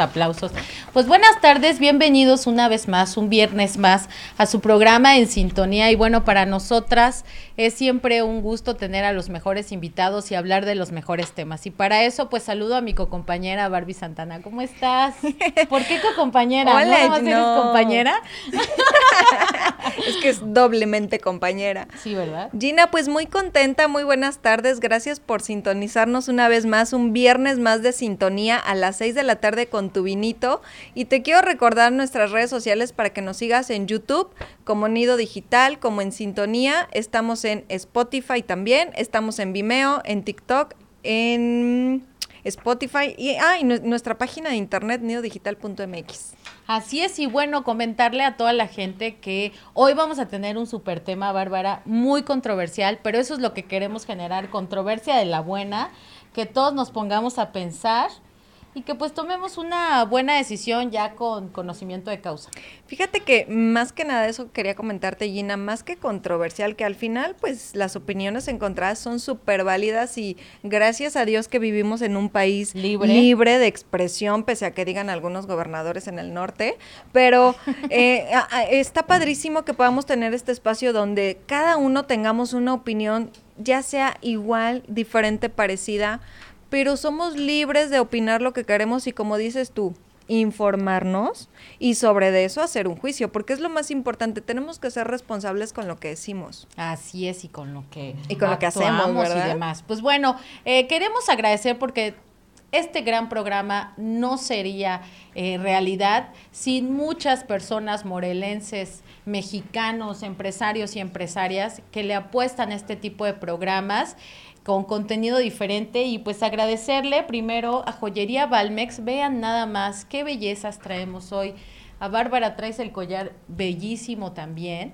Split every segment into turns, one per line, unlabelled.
aplausos. Pues buenas tardes, bienvenidos una vez más, un viernes más a su programa en sintonía. Y bueno, para nosotras es siempre un gusto tener a los mejores invitados y hablar de los mejores temas. Y para eso, pues saludo a mi cocompañera Barbie Santana. ¿Cómo estás? ¿Por qué cocompañera?
Hola,
¿No eres compañera?
es que es doblemente compañera.
Sí, ¿verdad?
Gina, pues muy contenta, muy buenas tardes. Gracias por sintonizarnos una vez más, un viernes más de sintonía a las 6 de la tarde con tu vinito. Y te quiero recordar nuestras redes sociales para que nos sigas en YouTube como Nido Digital, como en Sintonía. Estamos en Spotify también, estamos en Vimeo, en TikTok, en Spotify y, ah, nuestra página de internet nidodigital.mx.
Así es, y bueno, comentarle a toda la gente que hoy vamos a tener un super tema, Bárbara, muy controversial, pero eso es lo que queremos generar, controversia de la buena, que todos nos pongamos a pensar y que pues tomemos una buena decisión ya con conocimiento de causa.
Fíjate que más que nada eso quería comentarte, Gina, más que controversial, que al final pues las opiniones encontradas son súper válidas y gracias a Dios que vivimos en un país libre. libre de expresión, pese a que digan algunos gobernadores en el norte, pero eh, está padrísimo que podamos tener este espacio donde cada uno tengamos una opinión ya sea igual, diferente, parecida, pero somos libres de opinar lo que queremos y como dices tú, informarnos y sobre eso hacer un juicio, porque es lo más importante, tenemos que ser responsables con lo que decimos.
Así es, y con lo que,
y con lo que hacemos
¿verdad? y demás. Pues bueno, eh, queremos agradecer porque este gran programa no sería eh, realidad sin muchas personas morelenses, mexicanos, empresarios y empresarias que le apuestan a este tipo de programas con contenido diferente y pues agradecerle primero a Joyería Valmex. Vean nada más qué bellezas traemos hoy. A Bárbara traes el collar bellísimo también.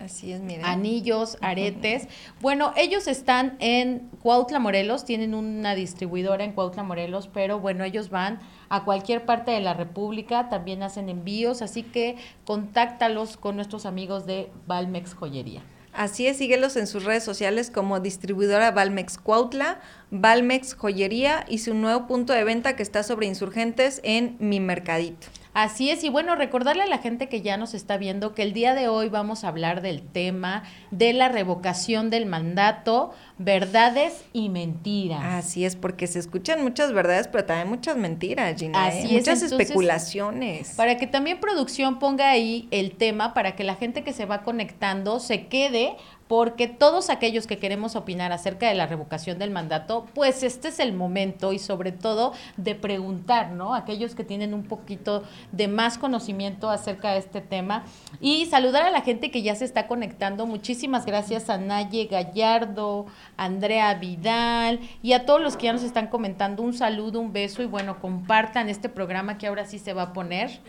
Así es, miren.
Anillos, aretes. Bueno, ellos están en Cuautla, Morelos, tienen una distribuidora en Cuautla, Morelos, pero bueno, ellos van a cualquier parte de la República, también hacen envíos, así que contáctalos con nuestros amigos de Valmex Joyería.
Así es, síguelos en sus redes sociales como distribuidora Valmex Cuautla, Valmex Joyería y su nuevo punto de venta que está sobre insurgentes en Mi Mercadito.
Así es, y bueno, recordarle a la gente que ya nos está viendo que el día de hoy vamos a hablar del tema de la revocación del mandato, verdades y mentiras.
Así es, porque se escuchan muchas verdades, pero también muchas mentiras, Gina. ¿eh? Es, muchas especulaciones.
Para que también producción ponga ahí el tema, para que la gente que se va conectando se quede porque todos aquellos que queremos opinar acerca de la revocación del mandato, pues este es el momento y sobre todo de preguntar, ¿no? Aquellos que tienen un poquito de más conocimiento acerca de este tema y saludar a la gente que ya se está conectando. Muchísimas gracias a Naye Gallardo, Andrea Vidal y a todos los que ya nos están comentando. Un saludo, un beso y bueno, compartan este programa que ahora sí se va a poner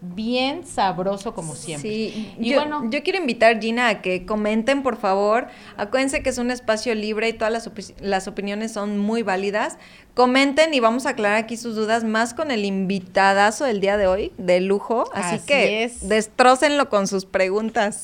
bien sabroso como siempre.
Sí, y yo, bueno, yo quiero invitar Gina a que comenten, por favor. Acuérdense que es un espacio libre y todas las, las opiniones son muy válidas. Comenten y vamos a aclarar aquí sus dudas más con el invitadazo del día de hoy, de lujo. Así, que es. destrócenlo con sus preguntas.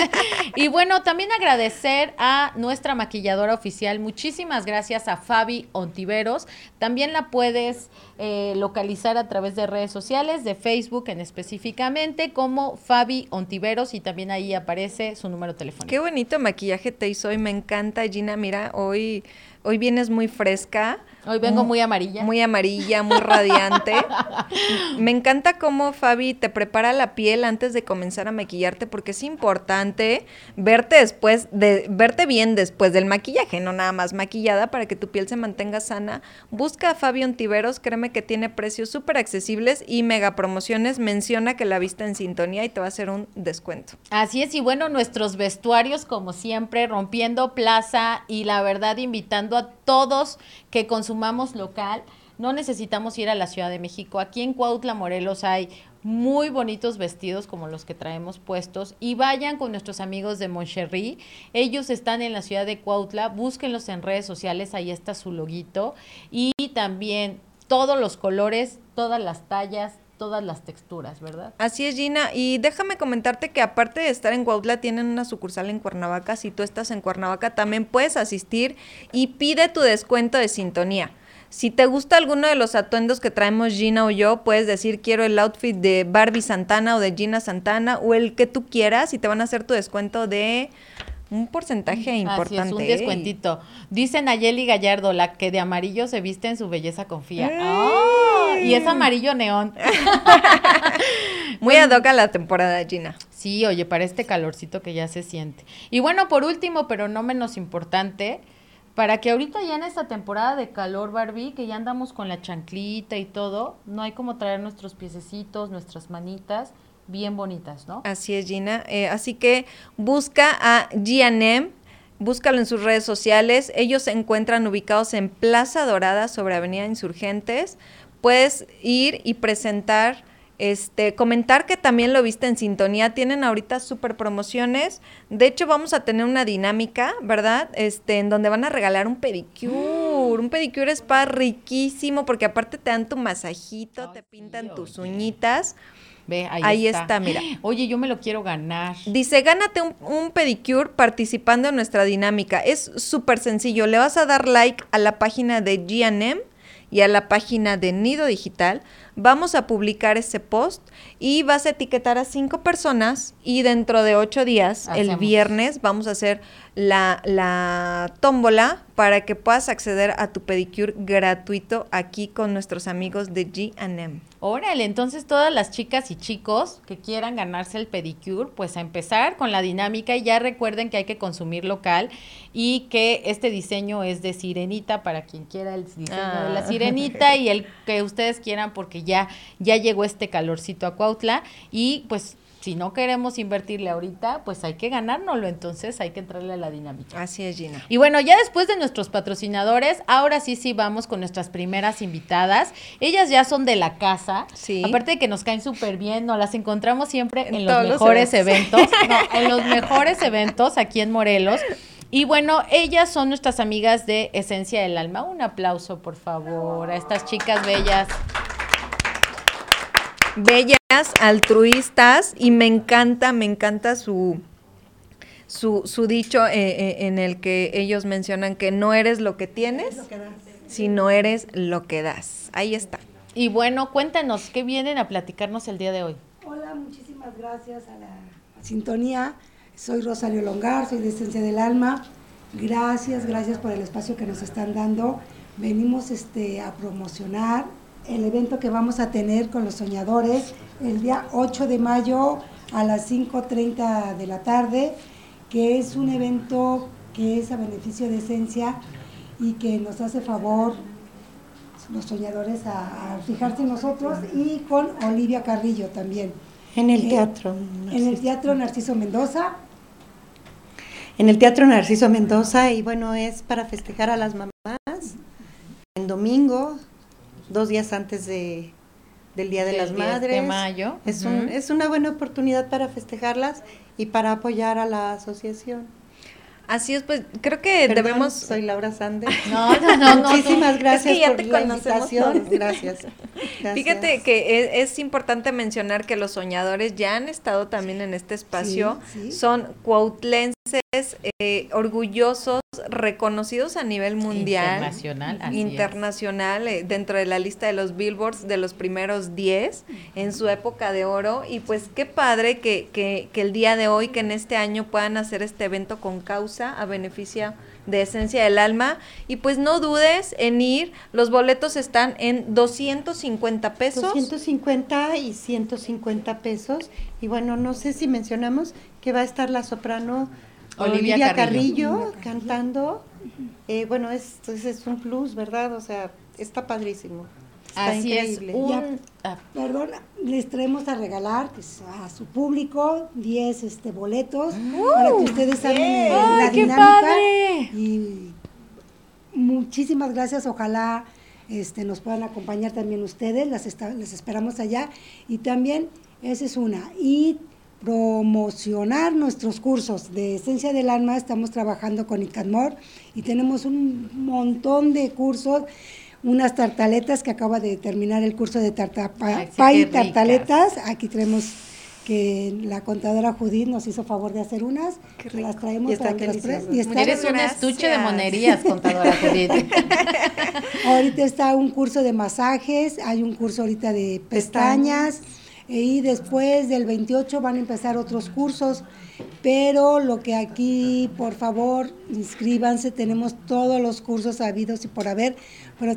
y bueno, también agradecer a nuestra maquilladora oficial. Muchísimas gracias a Fabi Ontiveros. También la puedes eh, localizar a través de redes sociales, de Facebook en específicamente, como Fabi Ontiveros y también ahí aparece su número telefónico.
Qué bonito maquillaje te hizo hoy, me encanta Gina. Mira, hoy, hoy vienes muy fresca
Hoy vengo muy amarilla.
Muy amarilla, muy radiante. Me encanta cómo Fabi te prepara la piel antes de comenzar a maquillarte porque es importante verte después de verte bien después del maquillaje, no nada más maquillada para que tu piel se mantenga sana. Busca a Fabi Ontiveros, créeme que tiene precios súper accesibles y mega promociones. Menciona que la vista en sintonía y te va a hacer un descuento.
Así es, y bueno, nuestros vestuarios como siempre rompiendo plaza y la verdad invitando a todos que consumamos local. No necesitamos ir a la Ciudad de México. Aquí en Cuautla, Morelos, hay muy bonitos vestidos como los que traemos puestos y vayan con nuestros amigos de Moncherry. Ellos están en la ciudad de Cuautla, búsquenlos en redes sociales, ahí está su loguito y también todos los colores, todas las tallas, todas las texturas, ¿verdad?
Así es, Gina. Y déjame comentarte que aparte de estar en Cuautla, tienen una sucursal en Cuernavaca. Si tú estás en Cuernavaca, también puedes asistir y pide tu descuento de sintonía. Si te gusta alguno de los atuendos que traemos Gina o yo, puedes decir quiero el outfit de Barbie Santana o de Gina Santana o el que tú quieras y te van a hacer tu descuento de un porcentaje importante. Así es,
un descuentito. Dice Nayeli Gallardo, la que de amarillo se viste en su belleza confía. y es amarillo neón.
Muy ad hoc a la temporada, Gina.
Sí, oye, para este calorcito que ya se siente. Y bueno, por último, pero no menos importante, para que ahorita ya en esta temporada de calor, Barbie, que ya andamos con la chanclita y todo, no hay como traer nuestros piececitos, nuestras manitas bien bonitas, ¿no?
Así es, Gina. Eh, así que busca a GNM, búscalo en sus redes sociales. Ellos se encuentran ubicados en Plaza Dorada sobre Avenida Insurgentes. Puedes ir y presentar este, comentar que también lo viste en sintonía. Tienen ahorita super promociones. De hecho, vamos a tener una dinámica, ¿verdad? Este, en donde van a regalar un pedicure. Un pedicure spa riquísimo, porque aparte te dan tu masajito, te pintan tus uñitas.
Ve, ahí, está. mira. Oye, yo me lo quiero ganar.
Dice, gánate un, un pedicure participando en nuestra dinámica. Es súper sencillo. Le vas a dar like a la página de GNM y a la página de Nido Digital vamos a publicar ese post y vas a etiquetar a cinco personas y dentro de ocho días, el viernes, vamos a hacer la, la tómbola para que puedas acceder a tu pedicure gratuito aquí con nuestros amigos de G&M.
Órale, entonces todas las chicas y chicos que quieran ganarse el pedicure, pues a empezar con la dinámica y ya recuerden que hay que consumir local y que este diseño es de sirenita para quien quiera el diseño de la ah. sirenita y el que ustedes quieran porque ya ya llegó este calorcito a Cuautla y pues si no queremos invertirle ahorita, pues hay que ganárnoslo, entonces hay que entrarle a la dinámica.
Así es, Gina.
Y bueno, ya después de nuestros patrocinadores, ahora sí sí vamos con nuestras primeras invitadas. Ellas ya son de la casa. Sí. Aparte de que nos caen súper bien, nos las encontramos siempre en, los mejores eventos. en los mejores eventos aquí en Morelos. Y bueno, ellas son nuestras amigas de Esencia del Alma. Un aplauso, por favor, a estas chicas bellas
bellas, altruistas y me encanta, me encanta su, su, dicho eh, eh, en el que ellos mencionan que no eres lo que tienes, sino eres lo que das. Ahí está.
Y bueno, cuéntanos, ¿qué vienen a platicarnos el día de hoy?
Hola, muchísimas gracias a la sintonía. Soy Rosario Longar, soy de Esencia del Alma. Gracias, gracias por el espacio que nos están dando. Venimos este, a promocionar el evento que vamos a tener con los soñadores el día 8 de mayo a las 5.30 de la tarde, que es un evento que es a beneficio de Esencia y que nos hace favor los soñadores a, fijarse en nosotros y con Olivia Carrillo también.
En el eh, teatro.
en el teatro Narciso Mendoza.
En el teatro Narciso Mendoza y bueno, es para festejar a las mamás. En domingo dos días antes de, del Día de las Madres.
de mayo.
Es, un, es una buena oportunidad para festejarlas y para apoyar a la asociación.
Así es, pues creo que debemos.
Soy Laura Sande.
No, no, no.
Muchísimas gracias es que ya por te la invitación. Gracias.
Fíjate que es, importante mencionar que los soñadores ya han estado también en este espacio. Son cuautlenses eh, orgullosos, reconocidos a nivel mundial.
Internacional.
internacional, eh, dentro de la lista de los billboards de los primeros 10 en su época de oro. Y pues qué padre que, que, que el día de hoy, que en este año puedan hacer este evento con causa a beneficio de Esencia del Alma. Y pues no dudes en ir, los boletos están en 250 pesos.
250 y 150 pesos. Y bueno, no sé si mencionamos que va a estar la soprano Olivia, Carrillo, cantando. Eh, bueno, es, es un plus, ¿verdad? O sea, está padrísimo.
Así increíble.
es. Ah. Perdón, les traemos a regalar pues, a su público 10 este, boletos para que ustedes saben la dinámica. Y muchísimas gracias. Ojalá este, nos puedan acompañar también ustedes. Las les esperamos allá. Y también, esa es una. Y promocionar nuestros cursos de Esencia del Alma. Estamos trabajando con ICANMOR y tenemos un montón de cursos, unas tartaletas que acaba de terminar el curso de tartapa, y tartaletas. Aquí tenemos que la contadora Judith nos hizo favor de hacer unas, las traemos para que las
y Eres un estuche de monerías, contadora Judith.
ahorita está un curso de masajes, hay un curso ahorita de pestañas, y después del 28 van a empezar otros cursos, pero lo que aquí, por favor, inscríbanse, tenemos todos los cursos habidos y por haber, pero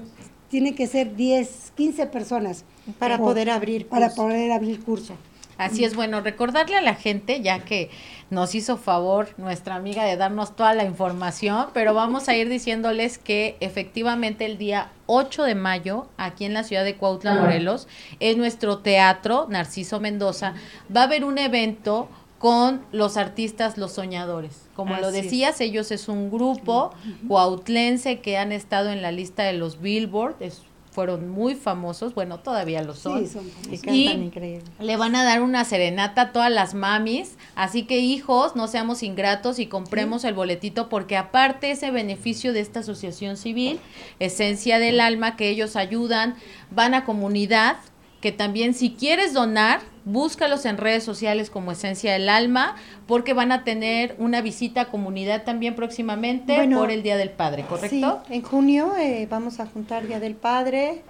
tiene que ser 10, 15 personas.
Para poder abrir
Para poder abrir curso.
Así es, bueno, recordarle a la gente, ya que nos hizo favor nuestra amiga de darnos toda la información, pero vamos a ir diciéndoles que efectivamente el día 8 de mayo, aquí en la ciudad de Cuautla, Morelos, en nuestro teatro Narciso Mendoza, va a haber un evento con los artistas Los Soñadores. Como lo decías, ellos es un grupo cuautlense que han estado en la lista de los Billboard, es fueron muy famosos, bueno, todavía lo son. Sí, son y le van a dar una serenata a todas las mamis, así que hijos, no seamos ingratos y compremos el boletito porque aparte ese beneficio de esta asociación civil, Esencia del Alma, que ellos ayudan, van a comunidad, que también si quieres donar, búscalos en redes sociales como Esencia del Alma, porque van a tener una visita a comunidad también próximamente por el Día del Padre, ¿correcto?
Sí, en junio eh, vamos a juntar Día del Padre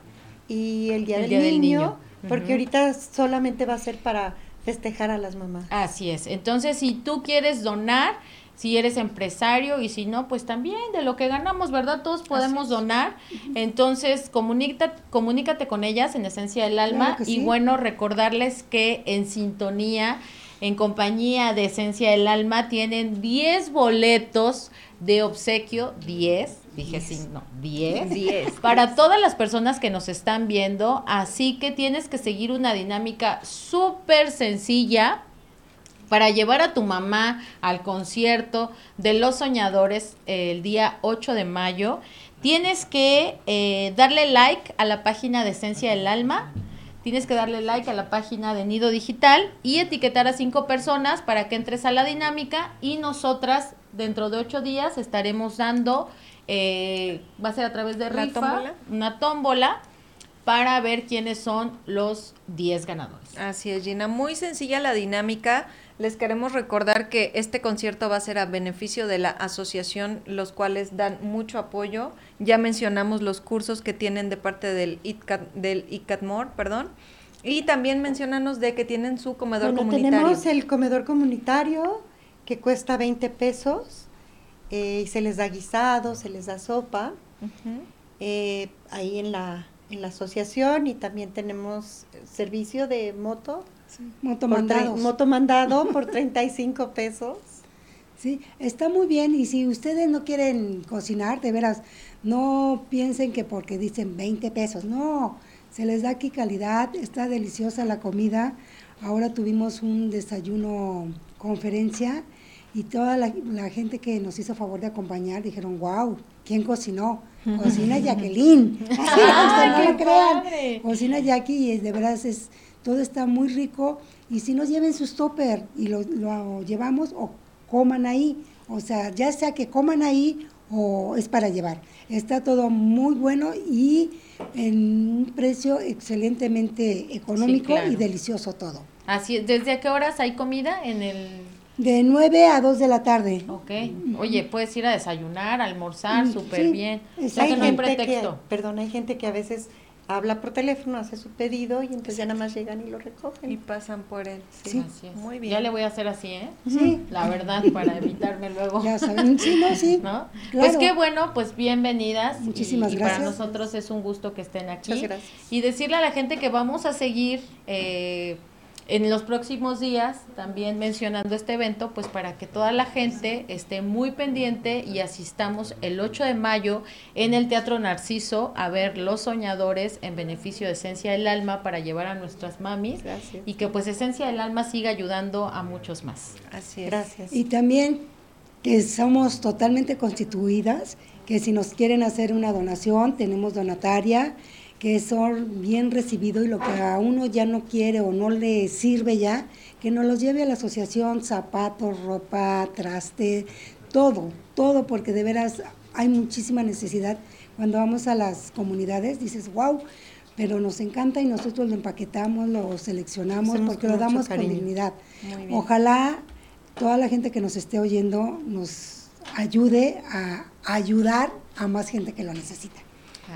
y el Día, del, niño, porque ahorita solamente va a ser para festejar a las mamás.
Así es. Entonces, si tú quieres donar, si eres empresario y si no, pues también de lo que ganamos, ¿verdad? Todos podemos donar. Entonces, comunícate, comunícate con ellas en Esencia del Alma y bueno, recordarles que en sintonía, en compañía de Esencia del Alma, tienen 10 boletos de obsequio, 10, dije sí, no, 10, 10, para todas las personas que nos están viendo, así que tienes que seguir una dinámica súper sencilla para llevar a tu mamá al concierto de Los Soñadores el día 8 de mayo, tienes que eh, darle like a la página de Esencia del Alma, tienes que darle like a la página de Nido Digital y etiquetar a cinco personas para que entres a la dinámica y nosotras dentro de ocho días estaremos dando, eh, va a ser a través de rifa, una tómbola para ver quiénes son los 10 ganadores.
Así es, Gina. Muy sencilla la dinámica. Les queremos recordar que este concierto va a ser a beneficio de la asociación, los cuales dan mucho apoyo. Ya mencionamos los cursos que tienen de parte del, ICAT, del ICATMOR, perdón. Y también mencionanos de que tienen su comedor bueno, comunitario.
Tenemos el comedor comunitario que cuesta 20 pesos eh, y se les da guisado, se les da sopa. Eh, ahí en la, en la asociación y también tenemos servicio de moto
Moto mandado.
Moto mandado por 35 pesos.
Sí, está muy bien y si ustedes no quieren cocinar, de veras, no piensen que porque dicen 20 pesos, no, se les da aquí calidad, está deliciosa la comida. Ahora tuvimos un desayuno conferencia y toda la, gente que nos hizo favor de acompañar dijeron, wow, ¿quién cocinó? Cocina Jacqueline. no crean. Cocina Jackie y de veras es todo está muy rico y si nos lleven sus topper y lo, llevamos o coman ahí, o sea, ya sea que coman ahí o es para llevar. Está todo muy bueno y en un precio excelentemente económico y delicioso todo.
Así ¿Desde qué horas hay comida en el...?
De 9 a 2 de la tarde.
Ok. Oye, puedes ir a desayunar, almorzar, súper bien. hay
no hay pretexto. perdón, hay gente que a veces habla por teléfono, hace su pedido y entonces ya nada más llegan y lo recogen.
Y pasan por él.
Sí, muy bien. Ya le voy a hacer así, ¿eh? Sí. La verdad, para evitarme luego.
Ya saben, sí, no, sí.
¿No? Pues qué bueno, pues bienvenidas. Muchísimas gracias. Y para nosotros es un gusto que estén aquí. Muchas gracias. Y decirle a la gente que vamos a seguir eh, en los próximos días, también mencionando este evento, pues para que toda la gente esté muy pendiente y asistamos el 8 de mayo en el Teatro Narciso a ver Los Soñadores en beneficio de Esencia del Alma para llevar a nuestras mamis y que pues Esencia del Alma siga ayudando a muchos más.
Así es. Gracias. Y también que somos totalmente constituidas, que si nos quieren hacer una donación, tenemos donataria que son bien recibidos y lo que a uno ya no quiere o no le sirve ya, que nos los lleve a la asociación, zapatos, ropa, traste, todo, todo, porque de veras hay muchísima necesidad. Cuando vamos a las comunidades dices, wow, pero nos encanta y nosotros lo empaquetamos, lo seleccionamos porque lo damos con dignidad. Ojalá toda la gente que nos esté oyendo nos ayude a ayudar a más gente que lo necesita.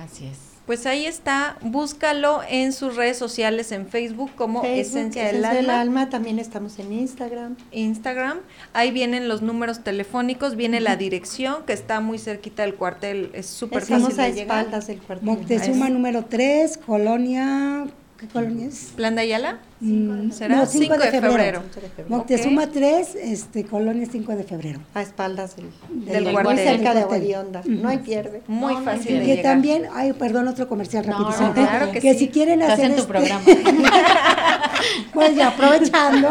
Así es. Pues ahí está, búscalo en sus redes sociales, en Facebook como Esencia, del, alma.
alma. También estamos en Instagram.
Instagram. Ahí vienen los números telefónicos, viene la dirección que está muy cerquita del cuartel, es súper fácil
de a espaldas del cuartel.
Moctezuma número 3, Colonia ¿Qué colonia es?
¿Plan de Ayala?
Mm, ¿Será? 5, de, febrero. Moctezuma 3, este, colonia 5 de febrero.
A espaldas del, del, del. Muy cerca de Aguadionda. No hay pierde.
Muy fácil
de Que también, ay, perdón, otro comercial rapidísimo. claro que, que si quieren hacer
en
tu
este, programa.
pues ya, aprovechando,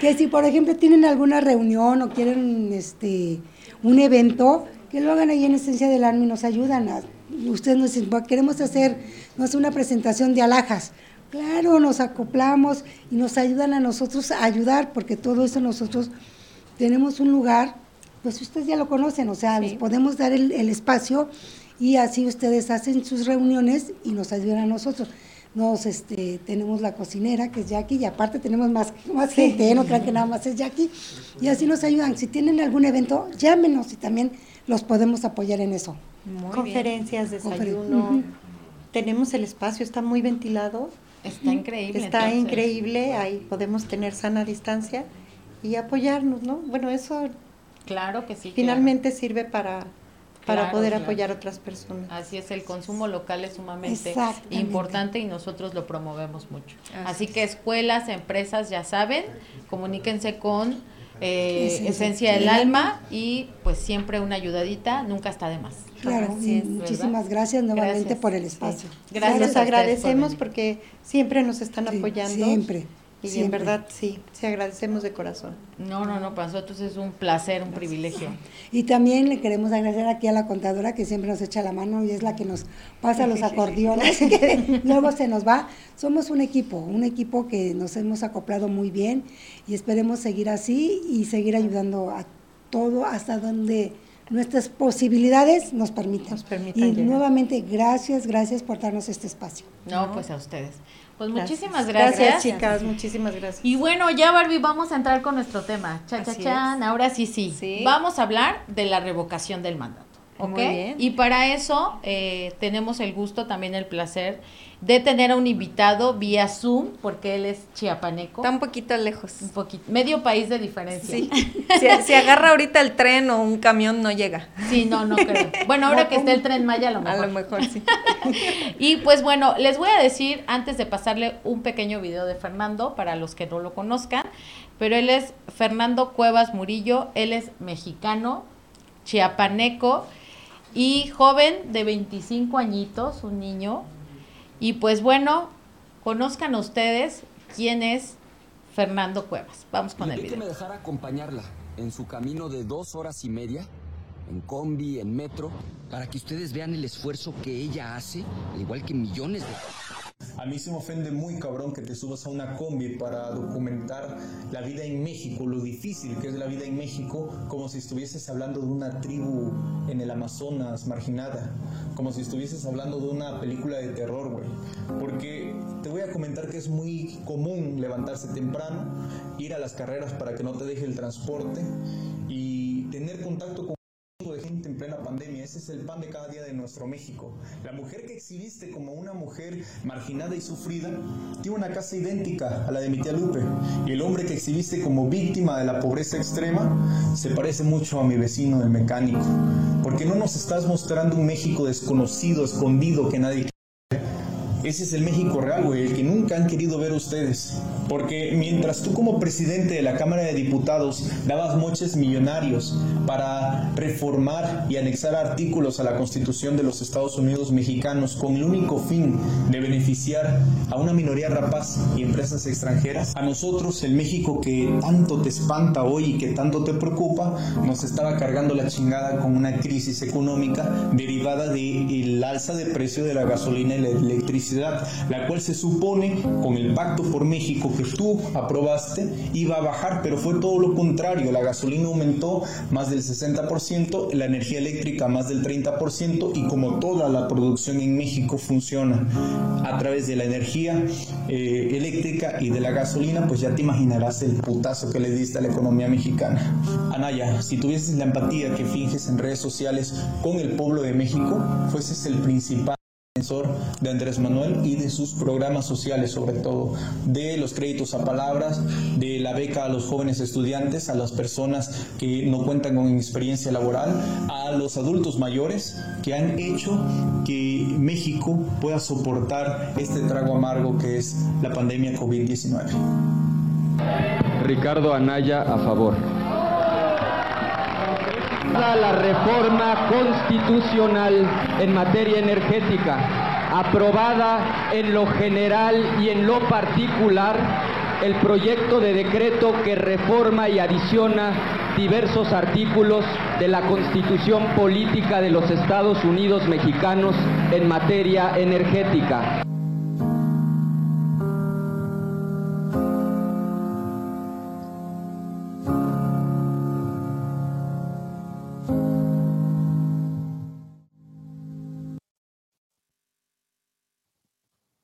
que si por ejemplo tienen alguna reunión o quieren este un evento, que lo hagan ahí en Esencia del Alma y nos ayudan a ustedes nos dicen, queremos hacer no sé, una presentación de alhajas. Claro, nos acoplamos y nos ayudan a nosotros a ayudar, porque todo eso nosotros tenemos un lugar, pues ustedes ya lo conocen, o sea, les podemos dar el, espacio y así ustedes hacen sus reuniones y nos ayudan a nosotros. Nos, este, tenemos la cocinera, que es Jackie, y aparte tenemos más, más gente, ¿eh? no crean que nada más es Jackie, y así nos ayudan. Si tienen algún evento, llámenos y también los podemos apoyar en eso.
Conferencias, desayuno. Tenemos el espacio, está muy ventilado
Está increíble.
Está increíble, ahí podemos tener sana distancia y apoyarnos, ¿no? Bueno, eso
claro que sí.
Finalmente sirve para para poder apoyar a otras personas.
Así es, el consumo local es sumamente importante y nosotros lo promovemos mucho. Así, que escuelas, empresas, ya saben, comuníquense con eh, Esencia del Alma y pues siempre una ayudadita, nunca está de más.
Claro, muchísimas gracias nuevamente por el espacio.
Gracias. Les agradecemos porque siempre nos están apoyando.
Siempre.
Y en verdad sí, sí agradecemos de corazón.
No, no, no, para nosotros es un placer, un privilegio.
Y también le queremos agradecer aquí a la contadora que siempre nos echa la mano y es la que nos pasa los acordeones, que luego se nos va. Somos un equipo, un equipo que nos hemos acoplado muy bien y esperemos seguir así y seguir ayudando a todo hasta donde nuestras posibilidades nos permitan. Nos y nuevamente, gracias, gracias por darnos este espacio.
No, pues a ustedes. Pues muchísimas gracias. Gracias,
chicas, muchísimas gracias.
Y bueno, ya Barbie, vamos a entrar con nuestro tema. Cha, cha, chan, ahora sí, sí, Vamos a hablar de la revocación del mandato. ¿Ok? Y para eso eh, tenemos el gusto, también el placer de tener a un invitado vía Zoom, porque él es chiapaneco.
Está un poquito lejos.
Un poquito, medio país de diferencia. Sí.
si, agarra ahorita el tren o un camión, no llega.
Sí, no, no creo. Bueno, ahora que está el tren Maya, a lo mejor.
A lo mejor, sí.
y pues bueno, les voy a decir, antes de pasarle un pequeño video de Fernando, para los que no lo conozcan, pero él es Fernando Cuevas Murillo, él es mexicano, chiapaneco y joven de 25 añitos, un niño, y pues bueno, conozcan ustedes quién es Fernando Cuevas. Vamos con el video.
me dejar acompañarla en su camino de dos horas y media, en combi, en metro, para que ustedes vean el esfuerzo que ella hace, al igual que millones de...
A mí se me ofende muy cabrón que te subas a una combi para documentar la vida en México, lo difícil que es la vida en México, como si estuvieses hablando de una tribu en el Amazonas marginada, como si estuvieses hablando de una película de terror, güey. Porque te voy a comentar que es muy común levantarse temprano, ir a las carreras para que no te deje el transporte y tener contacto con plena pandemia. Ese es el pan de cada día de nuestro México. La mujer que exhibiste como una mujer marginada y sufrida tiene una casa idéntica a la de mi tía Lupe. Y el hombre que exhibiste como víctima de la pobreza extrema se parece mucho a mi vecino el mecánico. Porque no nos estás mostrando un México desconocido, escondido, que nadie ese es el México real, güey, el que nunca han querido ver ustedes. Porque mientras tú como presidente de la Cámara de Diputados dabas moches millonarios para reformar y anexar artículos a la Constitución de los Estados Unidos mexicanos con el único fin de beneficiar a una minoría rapaz y empresas extranjeras, a nosotros el México que tanto te espanta hoy y que tanto te preocupa, nos estaba cargando la chingada con una crisis económica derivada del alza de precio de la gasolina y la electricidad la cual se supone con el Pacto por México que tú aprobaste iba a bajar, pero fue todo lo contrario. La gasolina aumentó más del 60%, la energía eléctrica más del 30% y como toda la producción en México funciona a través de la energía eh, eléctrica y de la gasolina, pues ya te imaginarás el putazo que le diste a la economía mexicana. Anaya, si tuvieses la empatía que finges en redes sociales con el pueblo de México, fueses el principal
de Andrés Manuel y de sus programas sociales, sobre todo, de los créditos a palabras, de la beca a los jóvenes estudiantes, a las personas que no cuentan con experiencia laboral, a los adultos mayores que han hecho que México pueda soportar este trago amargo que es la pandemia COVID-19.
Ricardo Anaya a favor. La reforma constitucional en materia energética, aprobada en lo general y en lo particular, el proyecto de decreto que reforma y adiciona diversos artículos de la Constitución Política de los Estados Unidos Mexicanos en materia energética.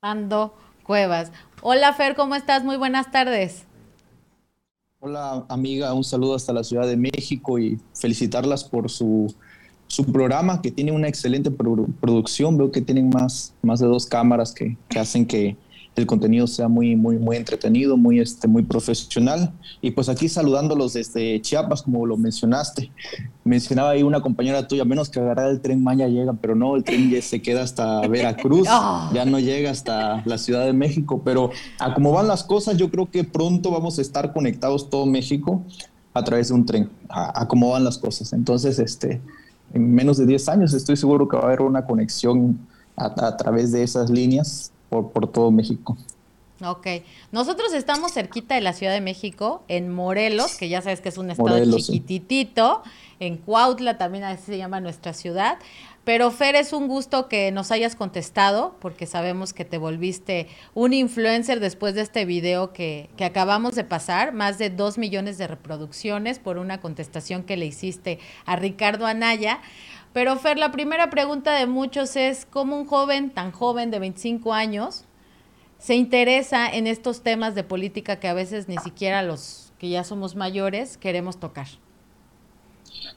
Ando Cuevas. Hola Fer, ¿cómo estás? Muy buenas tardes.
Hola amiga, un saludo hasta la Ciudad de México y felicitarlas por su, su programa que tiene una excelente producción. Veo que tienen más, más de dos cámaras que, que hacen que, el contenido sea muy, muy, muy entretenido, muy, este, muy profesional. Y pues aquí saludándolos desde Chiapas, como lo mencionaste. Mencionaba ahí una compañera tuya, menos que agarrar el tren Maya llega, pero no, el tren ya se queda hasta Veracruz, ah. ya no llega hasta la Ciudad de México. Pero a cómo van las cosas, yo creo que pronto vamos a estar conectados todo México a través de un tren, a, cómo van las cosas. Entonces, este, en menos de 10 años estoy seguro que va a haber una conexión a través de esas líneas por, todo México.
Ok. Nosotros estamos cerquita de la Ciudad de México, en Morelos, que ya sabes que es un estado chiquititito, en Cuautla también así se llama nuestra ciudad. Pero Fer, es un gusto que nos hayas contestado, porque sabemos que te volviste un influencer después de este video que, que acabamos de pasar, más de dos millones de reproducciones por una contestación que le hiciste a Ricardo Anaya. Pero Fer, la primera pregunta de muchos es, ¿cómo un joven tan joven de 25 años se interesa en estos temas de política que a veces ni siquiera los que ya somos mayores queremos tocar?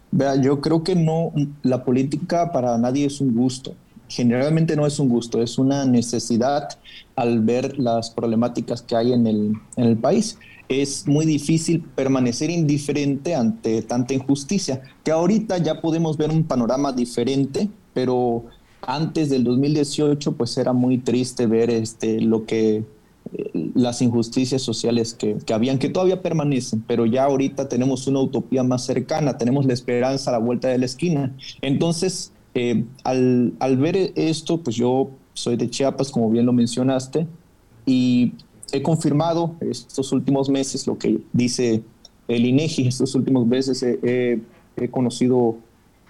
Vea, yo creo que no, la política para nadie es un gusto. Generalmente no es un gusto, es una necesidad al ver las problemáticas que hay en el, en el país es muy difícil permanecer indiferente ante tanta injusticia, que ahorita ya podemos ver un panorama diferente, pero antes del 2018 pues era muy triste ver este, lo que eh, las injusticias sociales que, que, habían, que todavía permanecen, pero ya ahorita tenemos una utopía más cercana, tenemos la esperanza a la vuelta de la esquina. Entonces, eh, al, al ver esto, pues yo soy de Chiapas, como bien lo mencionaste, y he confirmado estos últimos meses lo que dice el INEGI. Estos últimos meses he, conocido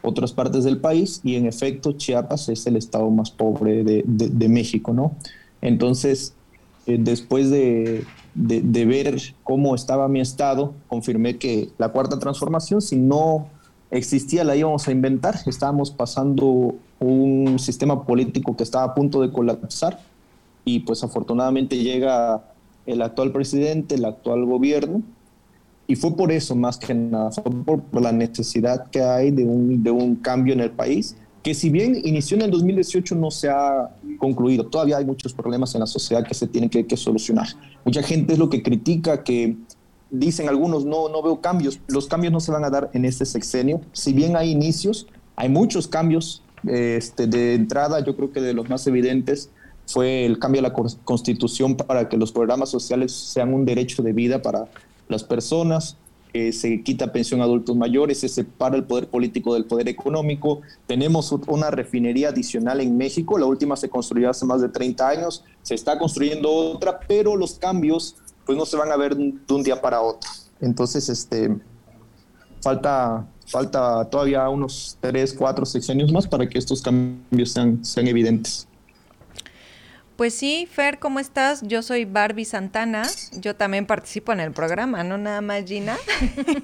otras partes del país y en efecto Chiapas es el estado más pobre de, México, ¿no? Entonces, eh, después de, de, ver cómo estaba mi estado, confirmé que la cuarta transformación, si no existía, la íbamos a inventar. Estábamos pasando un sistema político que estaba a punto de colapsar y pues afortunadamente llega el actual presidente, el actual gobierno, y fue por eso más que nada, fue por, la necesidad que hay de un, de un cambio en el país, que si bien inició en el 2018 no se ha concluido, todavía hay muchos problemas en la sociedad que se tienen que, que solucionar. Mucha gente es lo que critica, que dicen algunos, no, no veo cambios, los cambios no se van a dar en este sexenio, si bien hay inicios, hay muchos cambios este, de entrada, yo creo que de los más evidentes fue el cambio de la constitución para que los programas sociales sean un derecho de vida para las personas, se quita pensión a adultos mayores, se separa el poder político del poder económico. Tenemos una refinería adicional en México, la última se construyó hace más de 30 años, se está construyendo otra, pero los cambios pues no se van a ver de un día para otro. Entonces, este, falta, falta todavía unos 3, 4 sexenios más para que estos cambios sean, sean evidentes.
Pues sí, Fer, ¿cómo estás? Yo soy Barbie Santana. Yo también participo en el programa, no nada más Gina.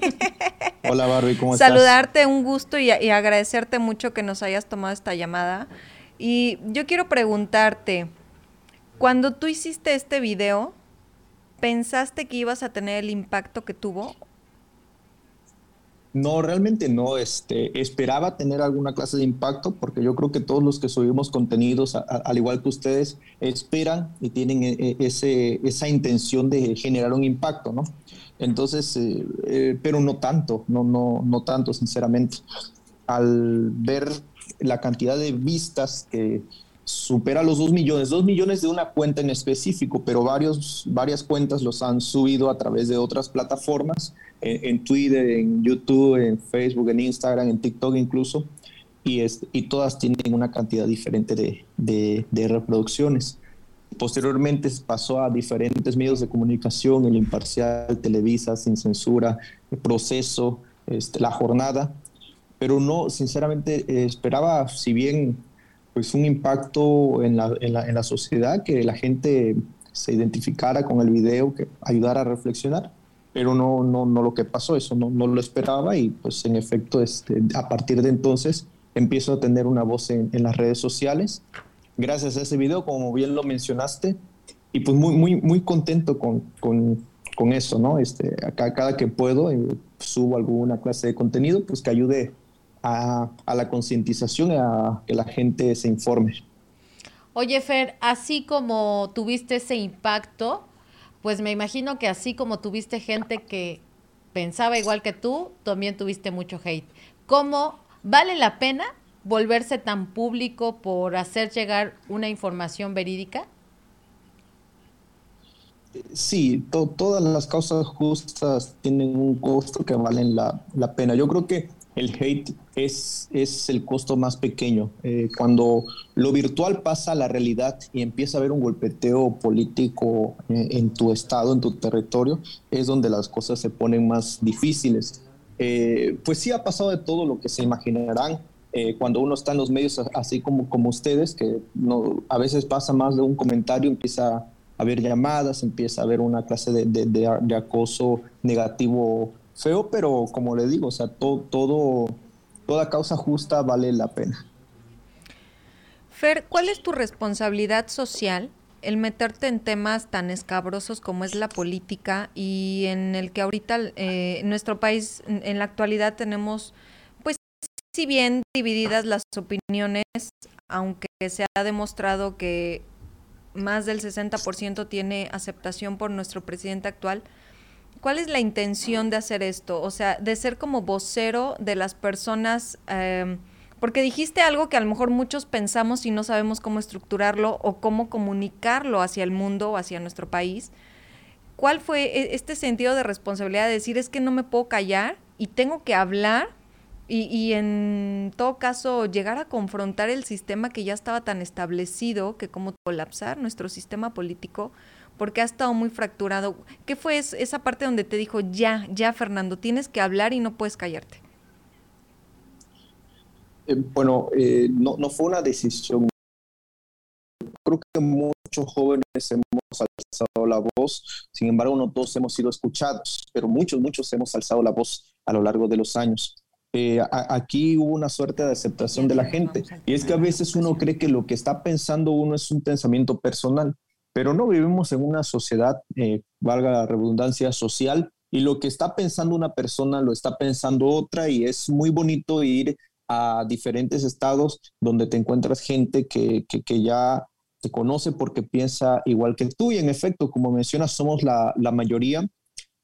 Hola Barbie, ¿cómo estás?
Saludarte, un gusto y, y, agradecerte mucho que nos hayas tomado esta llamada. Y yo quiero preguntarte, cuando tú hiciste este video, ¿pensaste que ibas a tener el impacto que tuvo?
No, realmente no. Este, esperaba tener alguna clase de impacto porque yo creo que todos los que subimos contenidos, al igual que ustedes, esperan y tienen e, e, ese, esa intención de generar un impacto, ¿no? Entonces, eh, eh, pero no tanto, no, no, no tanto, sinceramente. Al ver la cantidad de vistas que supera los 2 millones, 2 millones de una cuenta en específico, pero varios, varias cuentas los han subido a través de otras plataformas en, Twitter, en YouTube, en Facebook, en Instagram, en TikTok incluso, y, es, y todas tienen una cantidad diferente de, de, reproducciones. Posteriormente pasó a diferentes medios de comunicación, el Imparcial, Televisa, Sin Censura, el Proceso, este, La Jornada, pero no, sinceramente, eh, esperaba, si bien pues un impacto en la, en, la, en la, sociedad, que la gente se identificara con el video, que ayudara a reflexionar pero no, no, no lo que pasó, eso no, no lo esperaba y pues en efecto este, a partir de entonces empiezo a tener una voz en, en, las redes sociales. Gracias a ese video, como bien lo mencionaste, y pues muy, muy, muy contento con, con, con eso, ¿no? Este, acá cada que puedo eh, subo alguna clase de contenido pues que ayude a, a la concientización a que la gente se informe.
Oye, Fer, así como tuviste ese impacto, pues me imagino que así como tuviste gente que pensaba igual que tú, también tuviste mucho hate. ¿Cómo vale la pena volverse tan público por hacer llegar una información verídica?
Sí, todas las causas justas tienen un costo que valen la, pena. Yo creo que el hate es, es el costo más pequeño. Eh, cuando lo virtual pasa a la realidad y empieza a haber un golpeteo político eh, en tu estado, en tu territorio, es donde las cosas se ponen más difíciles. Eh, pues sí ha pasado de todo lo que se imaginarán. cuando uno está en los medios así como, como ustedes, que no, a veces pasa más de un comentario, empieza a haber llamadas, empieza a haber una clase de, de, de acoso negativo feo, pero como le digo, o sea, todo, toda causa justa vale la pena.
Fer, ¿cuál es tu responsabilidad social el meterte en temas tan escabrosos como es la política y en el que ahorita eh, nuestro país en la actualidad tenemos, pues, si bien divididas las opiniones, aunque se ha demostrado que más del 60% tiene aceptación por nuestro presidente actual, ¿Cuál es la intención de hacer esto? O sea, de ser como vocero de las personas, em, porque dijiste algo que a lo mejor muchos pensamos y no sabemos cómo estructurarlo o cómo comunicarlo hacia el mundo o hacia nuestro país. ¿Cuál fue e, este sentido de responsabilidad de decir es que no me puedo callar y tengo que hablar y, y, en todo caso llegar a confrontar el sistema que ya estaba tan establecido que como colapsar nuestro sistema político porque ha estado muy fracturado. ¿Qué fue esa parte donde te dijo, ya, ya Fernando, tienes que hablar y no puedes callarte?
Eh, bueno, eh, no, no fue una decisión. Creo que muchos jóvenes hemos alzado la voz, sin embargo no todos hemos sido escuchados, pero muchos, muchos hemos alzado la voz a lo largo de los años. Eh, aquí hubo una suerte de aceptación de la gente. Y es que a veces uno cree que lo que está pensando uno es un pensamiento personal pero no vivimos en una sociedad, eh, valga la redundancia, social, y lo que está pensando una persona lo está pensando otra, y es muy bonito ir a diferentes estados donde te encuentras gente que, que, ya te conoce porque piensa igual que tú, y en efecto, como mencionas, somos la, la mayoría,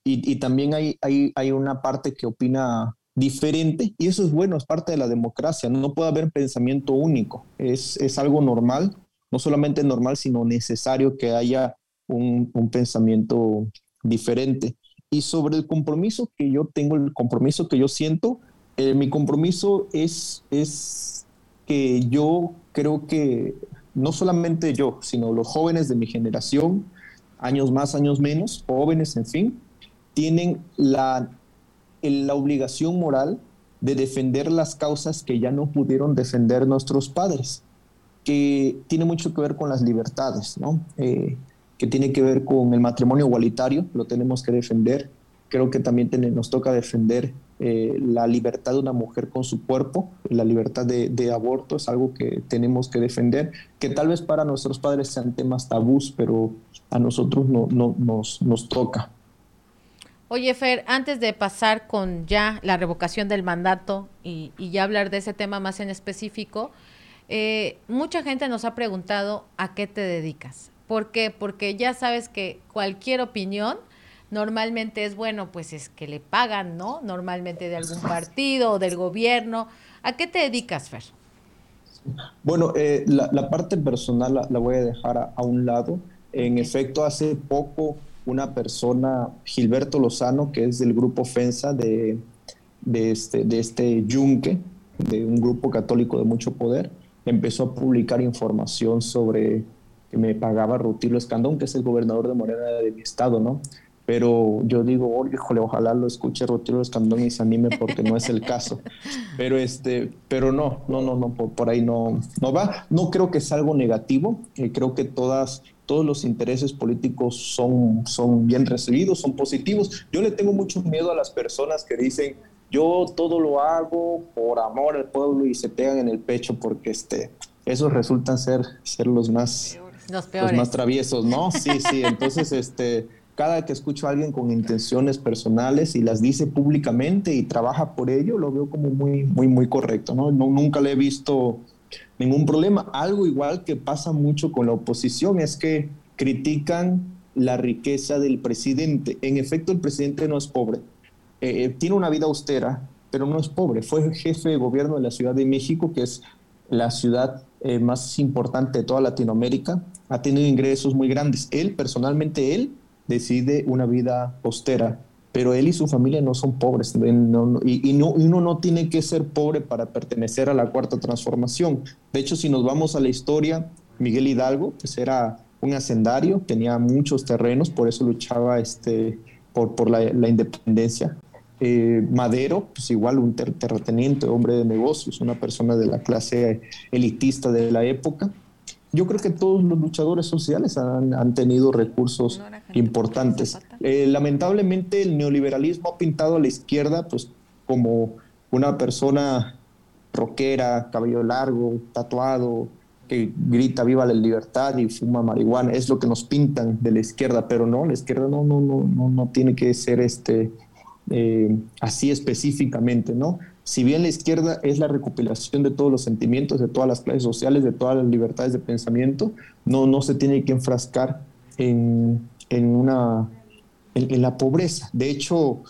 y, y, también hay, hay, hay una parte que opina diferente y eso es bueno, es parte de la democracia, no puede haber pensamiento único, es, es algo normal no solamente normal, sino necesario que haya un, pensamiento diferente. Y sobre el compromiso que yo tengo, el compromiso que yo siento, eh, mi compromiso es, es que yo creo que no solamente yo, sino los jóvenes de mi generación, años más, años menos, jóvenes, en fin, tienen la, la obligación moral de defender las causas que ya no pudieron defender nuestros padres que tiene mucho que ver con las libertades, ¿no? Eh, que tiene que ver con el matrimonio igualitario, lo tenemos que defender. Creo que también nos toca defender eh, la libertad de una mujer con su cuerpo, la libertad de, aborto es algo que tenemos que defender, que tal vez para nuestros padres sean temas tabús, pero a nosotros no, no nos, nos toca.
Oye, Fer, antes de pasar con ya la revocación del mandato y, ya hablar de ese tema más en específico, eh, mucha gente nos ha preguntado a qué te dedicas. ¿Por qué? Porque ya sabes que cualquier opinión normalmente es bueno, pues es que le pagan, ¿no? Normalmente de algún partido o del gobierno. ¿A qué te dedicas, Fer?
Bueno, eh, la, parte personal la, voy a dejar a, un lado. En efecto, hace poco una persona, Gilberto Lozano, que es del grupo FENSA de, de, este, de este Yunque, de un grupo católico de mucho poder, empezó a publicar información sobre que me pagaba Rutilio Escandón, que es el gobernador de Morena de mi estado, ¿no? Pero yo digo, oh, híjole, ojalá lo escuche Rutilio Escandón y se anime porque no es el caso. Pero este, pero no, no, no, no, por, ahí no, no va. No creo que es algo negativo. Eh, creo que todas todos los intereses políticos son, son bien recibidos, son positivos. Yo le tengo mucho miedo a las personas que dicen, yo todo lo hago por amor al pueblo y se pegan en el pecho porque este, esos resultan ser, ser los más, los, más traviesos, ¿no? Sí, sí, entonces este, cada que escucho a alguien con intenciones personales y las dice públicamente y trabaja por ello, lo veo como muy, muy, muy correcto, ¿no? no nunca le he visto ningún problema. Algo igual que pasa mucho con la oposición es que critican la riqueza del presidente. En efecto, el presidente no es pobre. Eh, tiene una vida austera, pero no es pobre. Fue jefe de gobierno de la Ciudad de México, que es la ciudad eh, más importante de toda Latinoamérica. Ha tenido ingresos muy grandes. Él, personalmente, él decide una vida austera pero él y su familia no son pobres y, no, uno no tiene que ser pobre para pertenecer a la cuarta transformación. De hecho, si nos vamos a la historia, Miguel Hidalgo pues era un hacendario, tenía muchos terrenos, por eso luchaba este, por, por la, independencia. Eh, Madero, pues igual un terrateniente, hombre de negocios, una persona de la clase elitista de la época yo creo que todos los luchadores sociales han, tenido recursos importantes. Eh, lamentablemente el neoliberalismo ha pintado a la izquierda pues como una persona rockera, cabello largo, tatuado, que grita viva la libertad y fuma marihuana. Es lo que nos pintan de la izquierda, pero no, la izquierda no, no, no, no, no tiene que ser este, eh, así específicamente, ¿no? si bien la izquierda es la recopilación de todos los sentimientos, de todas las clases sociales, de todas las libertades de pensamiento, no, no se tiene que enfrascar en, una, en, la pobreza. De hecho,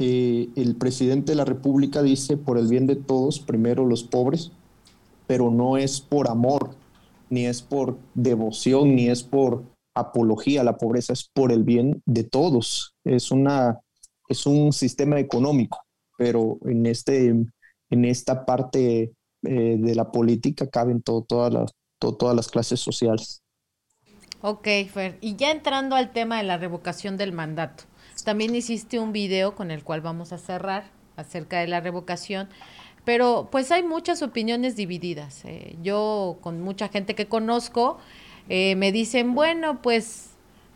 eh, el presidente de la República dice, por el bien de todos, primero los pobres, pero no es por amor, ni es por devoción, ni es por apología a la pobreza, es por el bien de todos. Es, una, es un sistema económico pero en, este, en esta parte eh, de la política caben todas, las, todas las clases sociales.
Ok, Fer. Y ya entrando al tema de la revocación del mandato, también hiciste un video con el cual vamos a cerrar acerca de la revocación, pero pues hay muchas opiniones divididas. Eh. Yo con mucha gente que conozco eh, me dicen, bueno, pues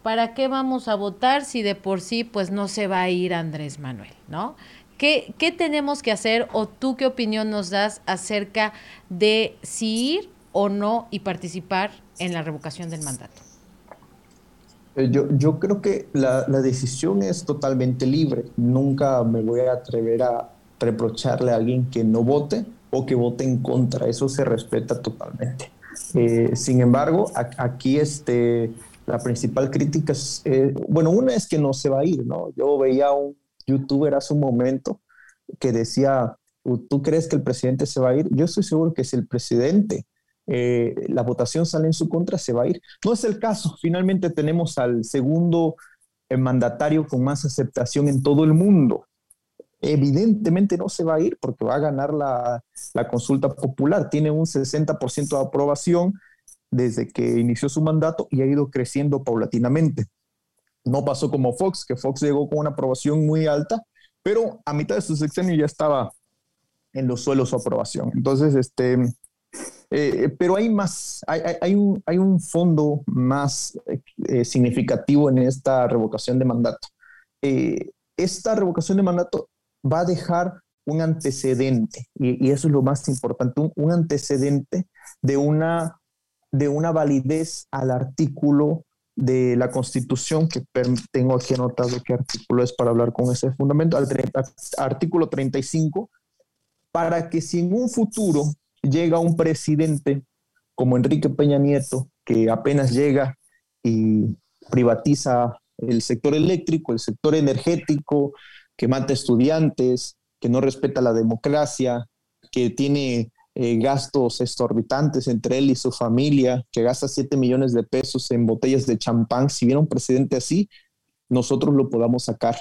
¿para qué vamos a votar si de por sí pues no se va a ir Andrés Manuel, ¿no? ¿Qué, tenemos que hacer o tú qué opinión nos das acerca de si ir o no y participar en la revocación del mandato?
Eh, yo, yo creo que la, decisión es totalmente libre. Nunca me voy a atrever a reprocharle a alguien que no vote o que vote en contra. Eso se respeta totalmente. Eh, sin embargo, aquí este, la principal crítica es, eh, bueno, una es que no se va a ir, ¿no? Yo veía un youtuber hace un momento que decía, ¿tú crees que el presidente se va a ir? Yo estoy seguro que si el presidente, eh, la votación sale en su contra, se va a ir. No es el caso. Finalmente tenemos al segundo eh, mandatario con más aceptación en todo el mundo. Evidentemente no se va a ir porque va a ganar la, la consulta popular. Tiene un 60% de aprobación desde que inició su mandato y ha ido creciendo paulatinamente. No pasó como Fox, que Fox llegó con una aprobación muy alta, pero a mitad de su sexenio ya estaba en los suelos su aprobación. Entonces, este, eh, pero hay más, hay, un, hay un fondo más eh, significativo en esta revocación de mandato. Eh, esta revocación de mandato va a dejar un antecedente, y, eso es lo más importante, un, un, antecedente de una, de una validez al artículo de la Constitución, que tengo aquí anotado qué artículo es para hablar con ese fundamento, al artículo 35, para que si en un futuro llega un presidente como Enrique Peña Nieto, que apenas llega y privatiza el sector eléctrico, el sector energético, que mata estudiantes, que no respeta la democracia, que tiene eh, gastos exorbitantes entre él y su familia, que gasta 7 millones de pesos en botellas de champán, si viene un presidente así, nosotros lo podamos sacar.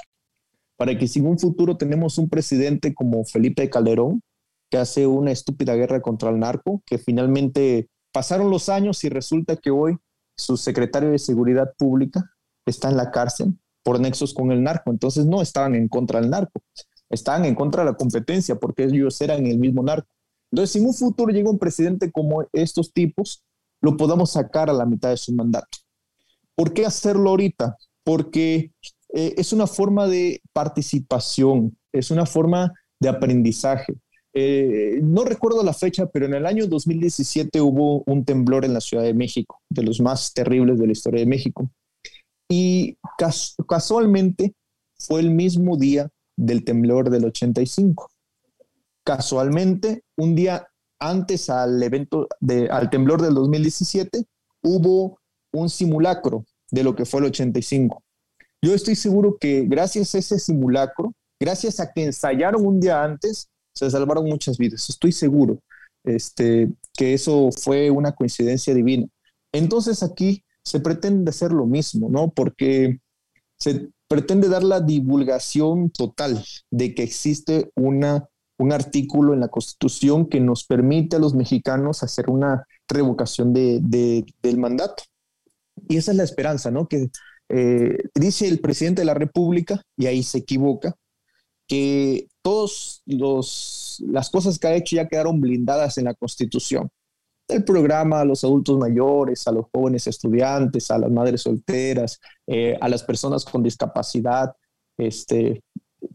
Para que si un futuro tenemos un presidente como Felipe Calderón, que hace una estúpida guerra contra el narco, que finalmente pasaron los años y resulta que hoy su secretario de Seguridad Pública está en la cárcel por nexos con el narco. Entonces no estaban en contra del narco, estaban en contra de la competencia porque ellos eran el mismo narco. Entonces, si en un futuro llega un presidente como estos tipos, lo podamos sacar a la mitad de su mandato. ¿Por qué hacerlo ahorita? Porque eh, es una forma de participación, es una forma de aprendizaje. Eh, no recuerdo la fecha, pero en el año 2017 hubo un temblor en la Ciudad de México, de los más terribles de la historia de México. Y casualmente fue el mismo día del temblor del 85 casualmente, un día antes al evento, de, al temblor del 2017, hubo un simulacro de lo que fue el 85. Yo estoy seguro que gracias a ese simulacro, gracias a que ensayaron un día antes, se salvaron muchas vidas. Estoy seguro este, que eso fue una coincidencia divina. Entonces aquí se pretende hacer lo mismo, ¿no? Porque se pretende dar la divulgación total de que existe una un artículo en la Constitución que nos permite a los mexicanos hacer una revocación de, del mandato. Y esa es la esperanza, ¿no? Que eh, dice el presidente de la República, y ahí se equivoca, que todas las cosas que ha hecho ya quedaron blindadas en la Constitución. El programa a los adultos mayores, a los jóvenes estudiantes, a las madres solteras, eh, a las personas con discapacidad, este,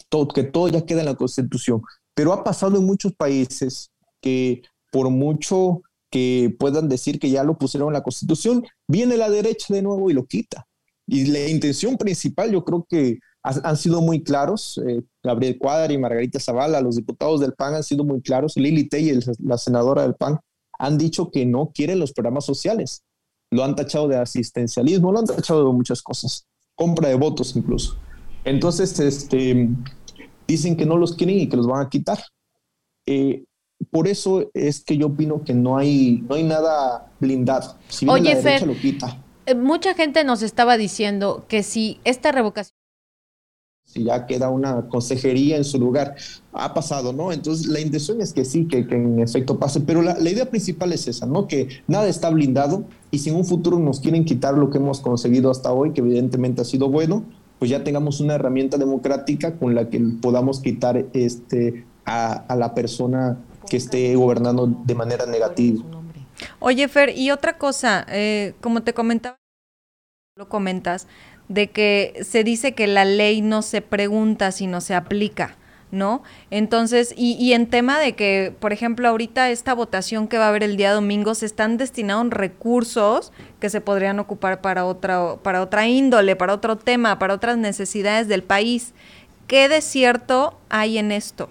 todo, que todo ya queda en la Constitución. Pero ha pasado en muchos países que por mucho que puedan decir que ya lo pusieron en la Constitución, viene la derecha de nuevo y lo quita. Y la intención principal, yo creo que han sido muy claros. Eh, Gabriel Cuadra y Margarita Zavala, los diputados del PAN han sido muy claros. Lili Tey, la senadora del PAN, han dicho que no quieren los programas sociales. Lo han tachado de asistencialismo, lo han tachado de muchas cosas, compra de votos incluso. Entonces, este, dicen que no los quieren y que los van a quitar. Eh, por eso es que yo opino que no hay, no hay nada blindado.
Si Oye, Fer, lo quita. Eh, mucha gente nos estaba diciendo que si esta revocación
si ya queda una consejería en su lugar. Ha pasado, ¿no? Entonces, la intención es que sí, que, en efecto pase, pero la, la, idea principal es esa, ¿no? Que nada está blindado y si en un futuro nos quieren quitar lo que hemos conseguido hasta hoy, que evidentemente ha sido bueno, pues ya tengamos una herramienta democrática con la que podamos quitar este, a, la persona que esté gobernando de manera negativa.
Oye, Fer, y otra cosa, eh, como te comentaba, lo comentas, de que se dice que la ley no se pregunta, sino se aplica. ¿No? Entonces, y, y, en tema de que, por ejemplo, ahorita esta votación que va a haber el día domingo, se están destinados recursos que se podrían ocupar para otra, para otra índole, para otro tema, para otras necesidades del país. ¿Qué de cierto hay en esto?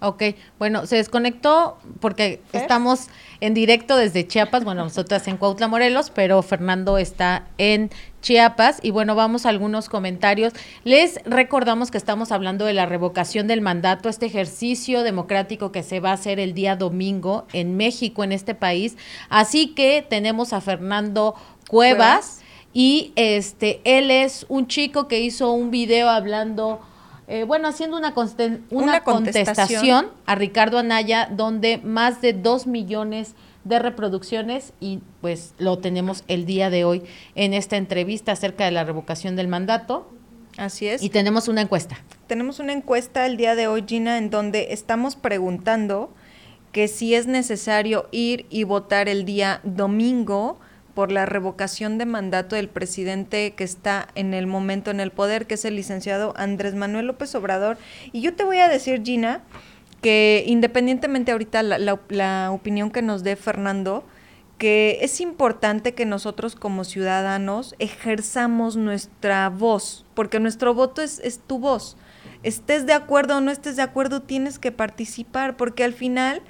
Ok, bueno, se desconectó porque estamos en directo desde Chiapas, bueno, nosotras en Cuautla, Morelos, pero Fernando está en Chiapas y bueno, vamos a algunos comentarios. Les recordamos que estamos hablando de la revocación del mandato, este ejercicio democrático que se va a hacer el día domingo en México, en este país. Así que tenemos a Fernando Cuevas y este él es un chico que hizo un video hablando eh, bueno, haciendo una, una, contestación. a Ricardo Anaya, donde más de dos millones de reproducciones y pues lo tenemos el día de hoy en esta entrevista acerca de la revocación del mandato.
Así es.
Y tenemos una encuesta.
Tenemos una encuesta el día de hoy, Gina, en donde estamos preguntando que si es necesario ir y votar el día domingo por la revocación de mandato del presidente que está en el momento en el poder, que es el licenciado Andrés Manuel López Obrador. Y yo te voy a decir, Gina, que independientemente ahorita la, opinión que nos dé Fernando, que es importante que nosotros como ciudadanos ejerzamos nuestra voz, porque nuestro voto es tu voz. Estés de acuerdo o no estés de acuerdo, tienes que participar, porque al final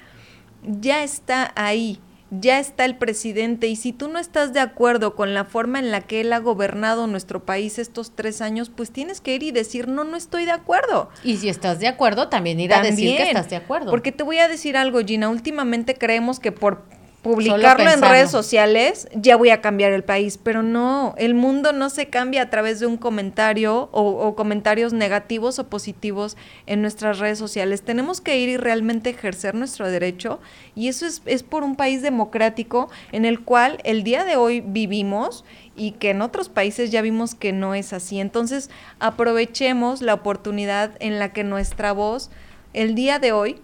ya está ahí ya está el presidente y si tú no estás de acuerdo con la forma en la que él ha gobernado nuestro país estos tres años, pues tienes que ir y decir, no, no estoy de acuerdo.
Y si estás de acuerdo, también ir a decir que estás de acuerdo.
Porque te voy a decir algo, Gina, últimamente creemos que por publicarlo en redes sociales, ya voy a cambiar el país, pero no, el mundo no se cambia a través de un comentario o, comentarios negativos o positivos en nuestras redes sociales. Tenemos que ir y realmente ejercer nuestro derecho y eso es, es por un país democrático en el cual el día de hoy vivimos y que en otros países ya vimos que no es así. Entonces, aprovechemos la oportunidad en la que nuestra voz el día de hoy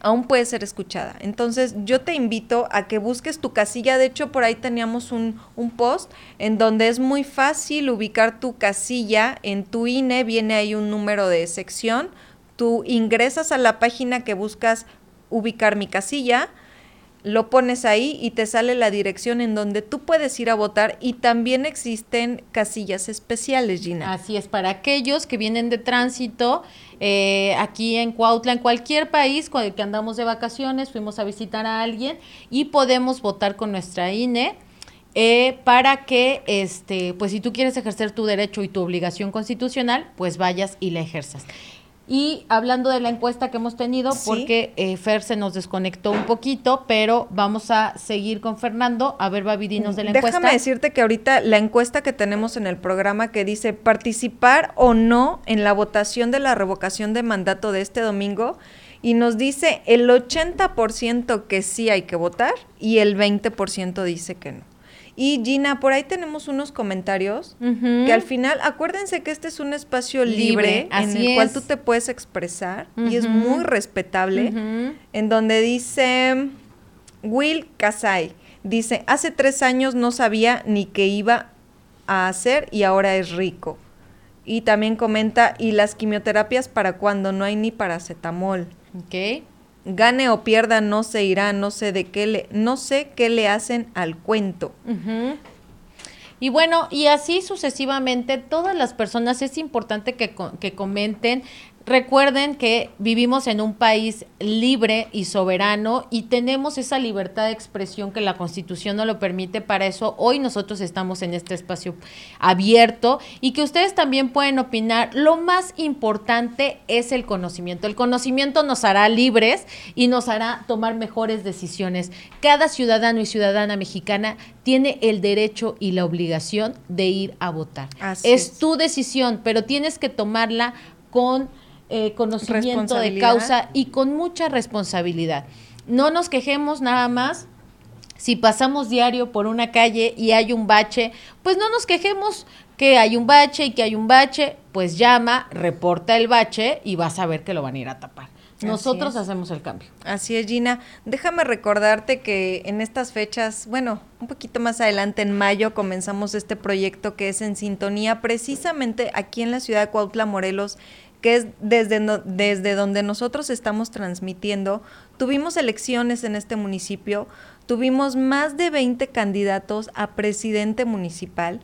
aún puede ser escuchada. Entonces yo te invito a que busques tu casilla. De hecho, por ahí teníamos un, un, post en donde es muy fácil ubicar tu casilla en tu INE. Viene ahí un número de sección. Tú ingresas a la página que buscas ubicar mi casilla lo pones ahí y te sale la dirección en donde tú puedes ir a votar y también existen casillas especiales, Gina.
Así es, para aquellos que vienen de tránsito eh, aquí en Cuautla, en cualquier país que andamos de vacaciones, fuimos a visitar a alguien y podemos votar con nuestra INE. Eh, para que, este, pues si tú quieres ejercer tu derecho y tu obligación constitucional, pues vayas y la ejerzas. Y hablando de la encuesta que hemos tenido, porque eh, Fer se nos desconectó un poquito, pero vamos a seguir con Fernando. A ver, Babi, dinos de la encuesta.
Déjame decirte que ahorita la encuesta que tenemos en el programa que dice participar o no en la votación de la revocación de mandato de este domingo, y nos dice el 80% que sí hay que votar y el 20% dice que no. Y Gina, por ahí tenemos unos comentarios que al final, acuérdense que este es un espacio libre, en el cual tú te puedes expresar y es muy respetable, en donde dice Will Casay, dice, hace tres años no sabía ni qué iba a hacer y ahora es rico. Y también comenta, y las quimioterapias para cuando no hay ni paracetamol.
Ok
gane o pierda, no se irá, no sé de qué le, no sé qué le hacen al cuento.
Y bueno, y así sucesivamente, todas las personas es importante que, que comenten Recuerden que vivimos en un país libre y soberano y tenemos esa libertad de expresión que la Constitución no lo permite. Para eso hoy nosotros estamos en este espacio abierto y que ustedes también pueden opinar. Lo más importante es el conocimiento. El conocimiento nos hará libres y nos hará tomar mejores decisiones. Cada ciudadano y ciudadana mexicana tiene el derecho y la obligación de ir a votar. es tu decisión, pero tienes que tomarla con eh, conocimiento de causa y con mucha responsabilidad. No nos quejemos nada más. Si pasamos diario por una calle y hay un bache, pues no nos quejemos que hay un bache y que hay un bache, pues llama, reporta el bache y vas a ver que lo van a ir a tapar. Nosotros hacemos el cambio.
Así es, Gina. Déjame recordarte que en estas fechas, bueno, un poquito más adelante, en mayo, comenzamos este proyecto que es en sintonía precisamente aquí en la ciudad de Cuautla, Morelos, que es desde, desde donde nosotros estamos transmitiendo. Tuvimos elecciones en este municipio, tuvimos más de 20 candidatos a presidente municipal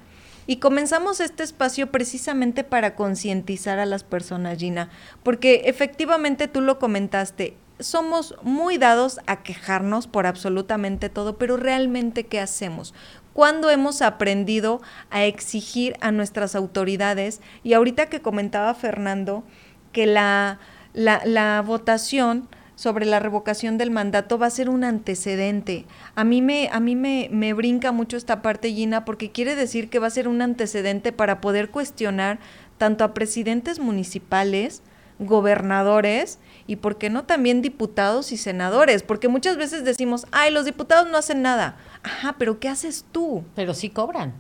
y comenzamos este espacio precisamente para concientizar a las personas, Gina, porque efectivamente tú lo comentaste, somos muy dados a quejarnos por absolutamente todo, pero realmente ¿qué hacemos? ¿Cuándo hemos aprendido a exigir a nuestras autoridades? Y ahorita que comentaba Fernando que la, la, votación sobre la revocación del mandato va a ser un antecedente. A mí me, a mí me, me, brinca mucho esta parte, Gina, porque quiere decir que va a ser un antecedente para poder cuestionar tanto a presidentes municipales, gobernadores y, ¿por qué no, también diputados y senadores? Porque muchas veces decimos, ay, los diputados no hacen nada. Ajá, pero ¿qué haces tú?
Pero sí cobran.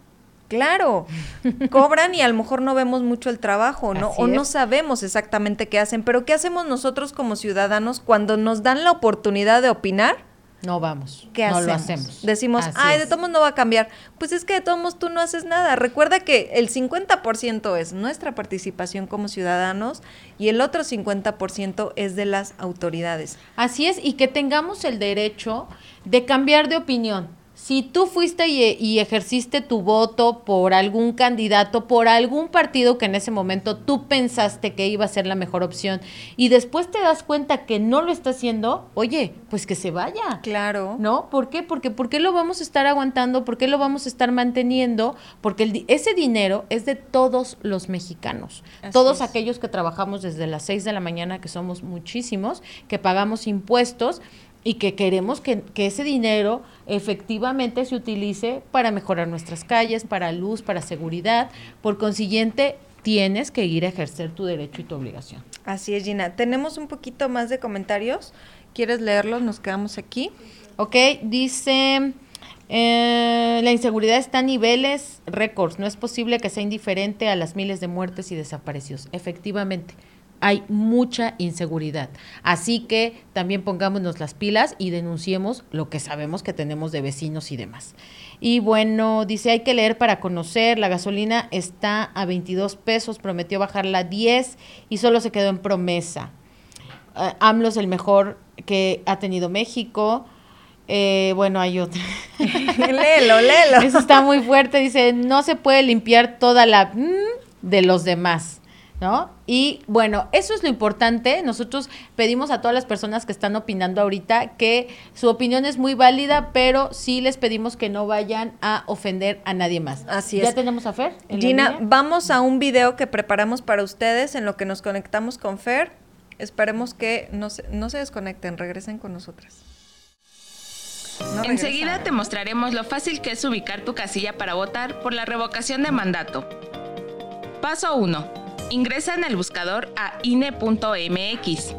Claro, cobran y a lo mejor no vemos mucho el trabajo, ¿no? o no sabemos exactamente qué hacen, pero ¿qué hacemos nosotros como ciudadanos cuando nos dan la oportunidad de opinar?
No vamos.
¿Qué no hacemos? lo hacemos. Decimos, ay, de todos modos no va a cambiar. Pues es que de todos modos tú no haces nada. Recuerda que el 50% es nuestra participación como ciudadanos y el otro 50% es de las autoridades.
Así es, y que tengamos el derecho de cambiar de opinión si tú fuiste y, ejerciste tu voto por algún candidato, por algún partido que en ese momento tú pensaste que iba a ser la mejor opción y después te das cuenta que no lo está haciendo, oye, pues que se vaya.
Claro.
¿No? ¿Por qué? Porque ¿por qué lo vamos a estar aguantando? ¿Por qué lo vamos a estar manteniendo? Porque ese dinero es de todos los mexicanos. todos aquellos que trabajamos desde las 6 de la mañana, que somos muchísimos, que pagamos impuestos y que queremos que, ese dinero efectivamente se utilice para mejorar nuestras calles, para luz, para seguridad. Por consiguiente, tienes que ir a ejercer tu derecho y tu obligación.
Así es, Gina. Tenemos un poquito más de comentarios. ¿Quieres leerlos? Nos quedamos aquí.
Ok, dice... Eh, la inseguridad está a niveles récords. No es posible que sea indiferente a las miles de muertes y desaparecidos. Efectivamente hay mucha inseguridad. Así que también pongámonos las pilas y denunciemos lo que sabemos que tenemos de vecinos y demás. Y bueno, dice, hay que leer para conocer, la gasolina está a 22 pesos, prometió bajarla a 10 y solo se quedó en promesa. Uh, AMLO es el mejor que ha tenido México. Eh, bueno, hay otra.
léelo, léelo.
Eso está muy fuerte. Dice, no se puede limpiar toda la mm, de los demás. ¿No? Y bueno, eso es lo importante. Nosotros pedimos a todas las personas que están opinando ahorita que su opinión es muy válida, pero sí les pedimos que no vayan a ofender a nadie más.
Así
es. ¿Ya tenemos a Fer?
Gina, vamos a un video que preparamos para ustedes en lo que nos conectamos con Fer. Esperemos que no se, no se desconecten, regresen con nosotras.
Enseguida te mostraremos lo fácil que es ubicar tu casilla para votar por la revocación de mandato. Paso 1 Ingresa en el buscador a INE.mx.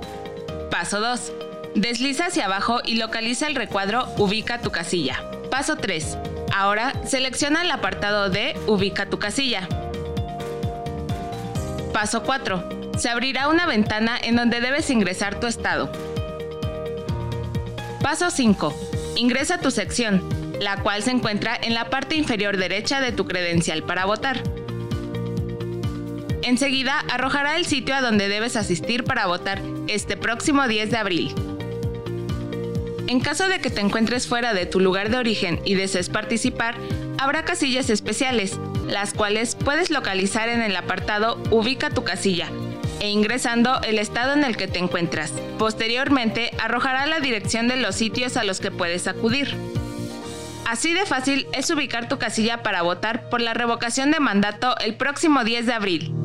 Paso 2. Desliza hacia abajo y localiza el recuadro Ubica tu casilla. Paso 3. Ahora selecciona el apartado de Ubica tu casilla. Paso 4. Se abrirá una ventana en donde debes ingresar tu estado. Paso 5. Ingresa tu sección, la cual se encuentra en la parte inferior derecha de tu credencial para votar. Enseguida arrojará el sitio a donde debes asistir para votar este próximo 10 de abril. En caso de que te encuentres fuera de tu lugar de origen y desees participar, habrá casillas especiales, las cuales puedes localizar en el apartado Ubica tu casilla e ingresando el estado en el que te encuentras. Posteriormente, arrojará la dirección de los sitios a los que puedes acudir. Así de fácil es ubicar tu casilla para votar por la revocación de mandato el próximo 10 de abril.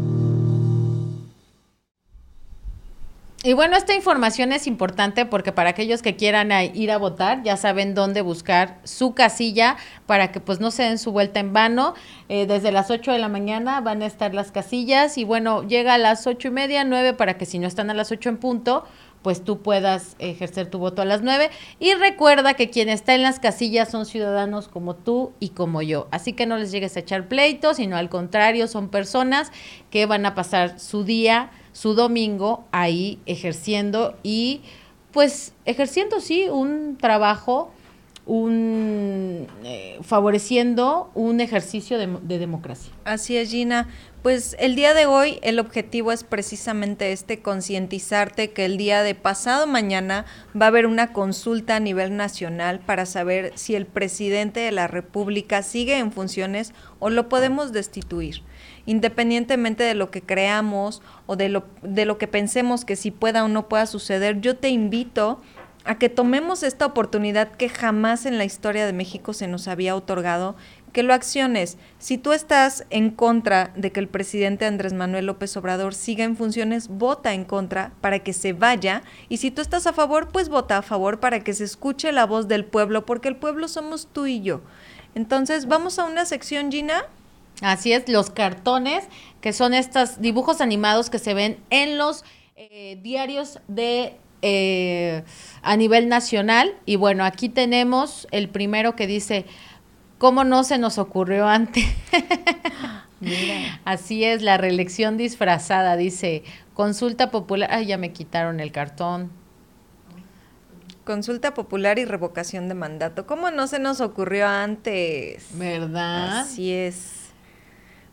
Y bueno, esta información es importante porque para aquellos que quieran ir a votar, ya saben dónde buscar su casilla para que pues no se den su vuelta en vano. Eh, desde las 8 de la mañana van a estar las casillas y bueno, llega a las ocho y media, nueve para que si no están a las 8 en punto, pues tú puedas ejercer tu voto a las 9. Y recuerda que quien está en las casillas son ciudadanos como tú y como yo. Así que no les llegues a echar pleitos, sino al contrario, son personas que van a pasar su día su domingo ahí ejerciendo y pues ejerciendo sí un trabajo, un eh, favoreciendo un ejercicio de, de democracia.
Así es, Gina. Pues el día de hoy el objetivo es precisamente este, concientizarte que el día de pasado mañana va a haber una consulta a nivel nacional para saber si el presidente de la República sigue en funciones o lo podemos destituir independientemente de lo que creamos o de lo, de lo que pensemos que si pueda o no pueda suceder, yo te invito a que tomemos esta oportunidad que jamás en la historia de México se nos había otorgado, que lo acciones. Si tú estás en contra de que el presidente Andrés Manuel López Obrador siga en funciones, vota en contra para que se vaya. Y si tú estás a favor, pues vota a favor para que se escuche la voz del pueblo, porque el pueblo somos tú y yo. Entonces, vamos a una sección, Gina.
Así es, los cartones, que son estos dibujos animados que se ven en los eh, diarios de eh, a nivel nacional. Y bueno, aquí tenemos el primero que dice, ¿cómo no se nos ocurrió antes? Así es, la reelección disfrazada, dice, consulta popular, ay, ya me quitaron el cartón.
Consulta popular y revocación de mandato. ¿Cómo no se nos ocurrió antes?
¿Verdad?
Así es.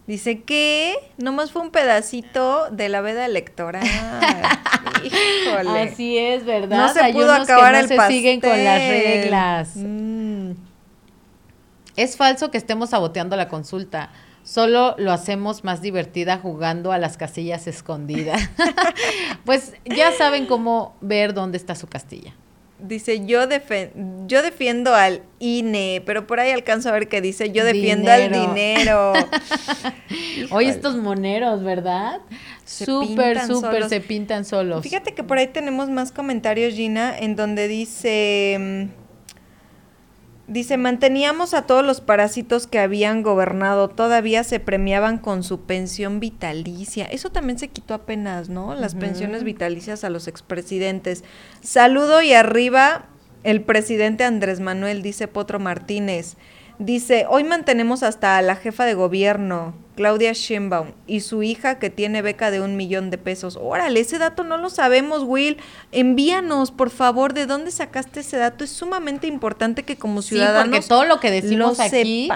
Dice que nomás fue un pedacito de la veda electoral.
Híjole. Así es, ¿verdad? No se pudo acabar el se siguen con las reglas. Mm. Es falso que estemos saboteando la consulta. Solo lo hacemos más divertida jugando a las casillas escondidas. pues ya saben cómo ver dónde está su castilla.
Dice, yo, yo defiendo al INE, pero por ahí alcanzo a ver que dice, yo defiendo al dinero.
Hoy estos moneros, ¿verdad? Súper, súper se pintan solos.
Fíjate que por ahí tenemos más comentarios, Gina, en donde dice... Dice, manteníamos a todos los parásitos que habían gobernado, todavía se premiaban con su pensión vitalicia. Eso también se quitó apenas, ¿no? Las pensiones vitalicias a los expresidentes. Saludo y arriba el presidente Andrés Manuel, dice Potro Martínez. Dice, hoy mantenemos hasta a la jefa de gobierno, Claudia Sheinbaum, y su hija que tiene beca de un millón de pesos. Órale, ese dato no lo sabemos, Will. Envíanos, por favor, de dónde sacaste ese dato. Es sumamente importante que como ciudadanos
sí, porque todo lo que decimos aquí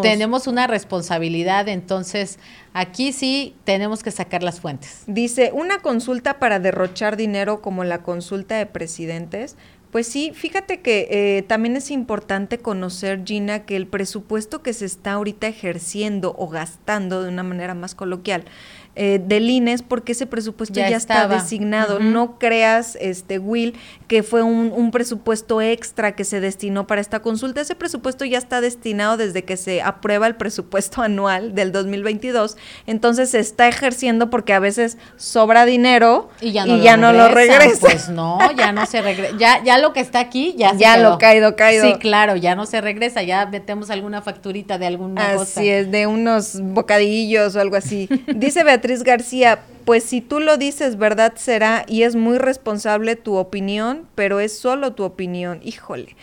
tenemos una responsabilidad, entonces aquí sí tenemos que sacar las fuentes.
Dice, una consulta para derrochar dinero como la consulta de presidentes pues sí, fíjate que eh, también es importante conocer, Gina, que el presupuesto que se está ahorita ejerciendo o gastando de una manera más coloquial eh, del INES porque ese presupuesto ya, está designado. No creas, este Will, que fue un, un, presupuesto extra que se destinó para esta consulta. Ese presupuesto ya está destinado desde que se aprueba el presupuesto anual del 2022. Entonces se está ejerciendo porque a veces sobra dinero y ya no, lo, regresa.
Pues no, ya no se regresa. Ya, ya lo que está aquí ya se
Ya lo caído, caído.
Sí, claro, ya no se regresa. Ya metemos alguna facturita de alguna
así
cosa.
Así es, de unos bocadillos o algo así. Dice Beatriz Beatriz García, pues si tú lo dices, verdad será y es muy responsable tu opinión, pero es solo tu opinión. Híjole.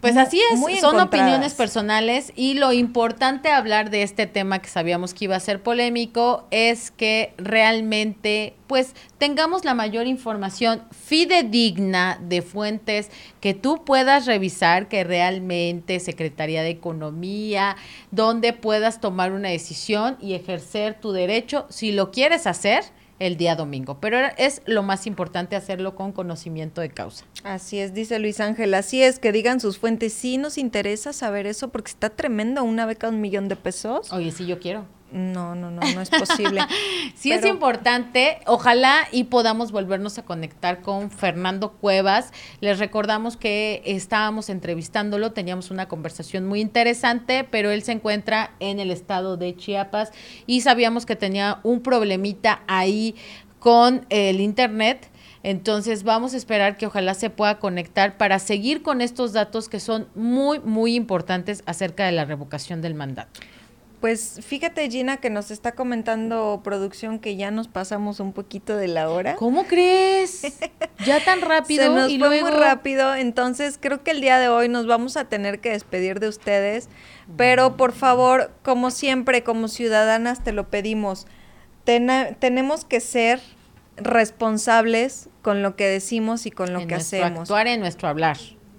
Pues así es, son opiniones personales y lo importante hablar de este tema que sabíamos que iba a ser polémico es que realmente pues tengamos la mayor información fidedigna de fuentes que tú puedas revisar que realmente Secretaría de Economía, donde puedas tomar una decisión y ejercer tu derecho si lo quieres hacer el día domingo. Pero es lo más importante hacerlo con conocimiento de causa.
Así es, dice Luis Ángel. Así es, que digan sus fuentes. Sí nos interesa saber eso porque está tremendo una beca de un millón de pesos.
Oye, sí, yo quiero.
No, no, no, no es posible.
sí es importante, ojalá y podamos volvernos a conectar con Fernando Cuevas. Les recordamos que estábamos entrevistándolo, teníamos una conversación muy interesante, pero él se encuentra en el estado de Chiapas y sabíamos que tenía un problemita ahí con el internet. Entonces vamos a esperar que ojalá se pueda conectar para seguir con estos datos que son muy, muy importantes acerca de la revocación del mandato.
Pues fíjate Gina que nos está comentando producción que ya nos pasamos un poquito de la hora.
¿Cómo crees? Ya tan rápido.
Se nos fue muy rápido, entonces creo que el día de hoy nos vamos a tener que despedir de ustedes, pero por favor, como siempre, como ciudadanas te lo pedimos, tenemos que ser responsables con lo que decimos y con lo que hacemos.
Actuar en nuestro hablar.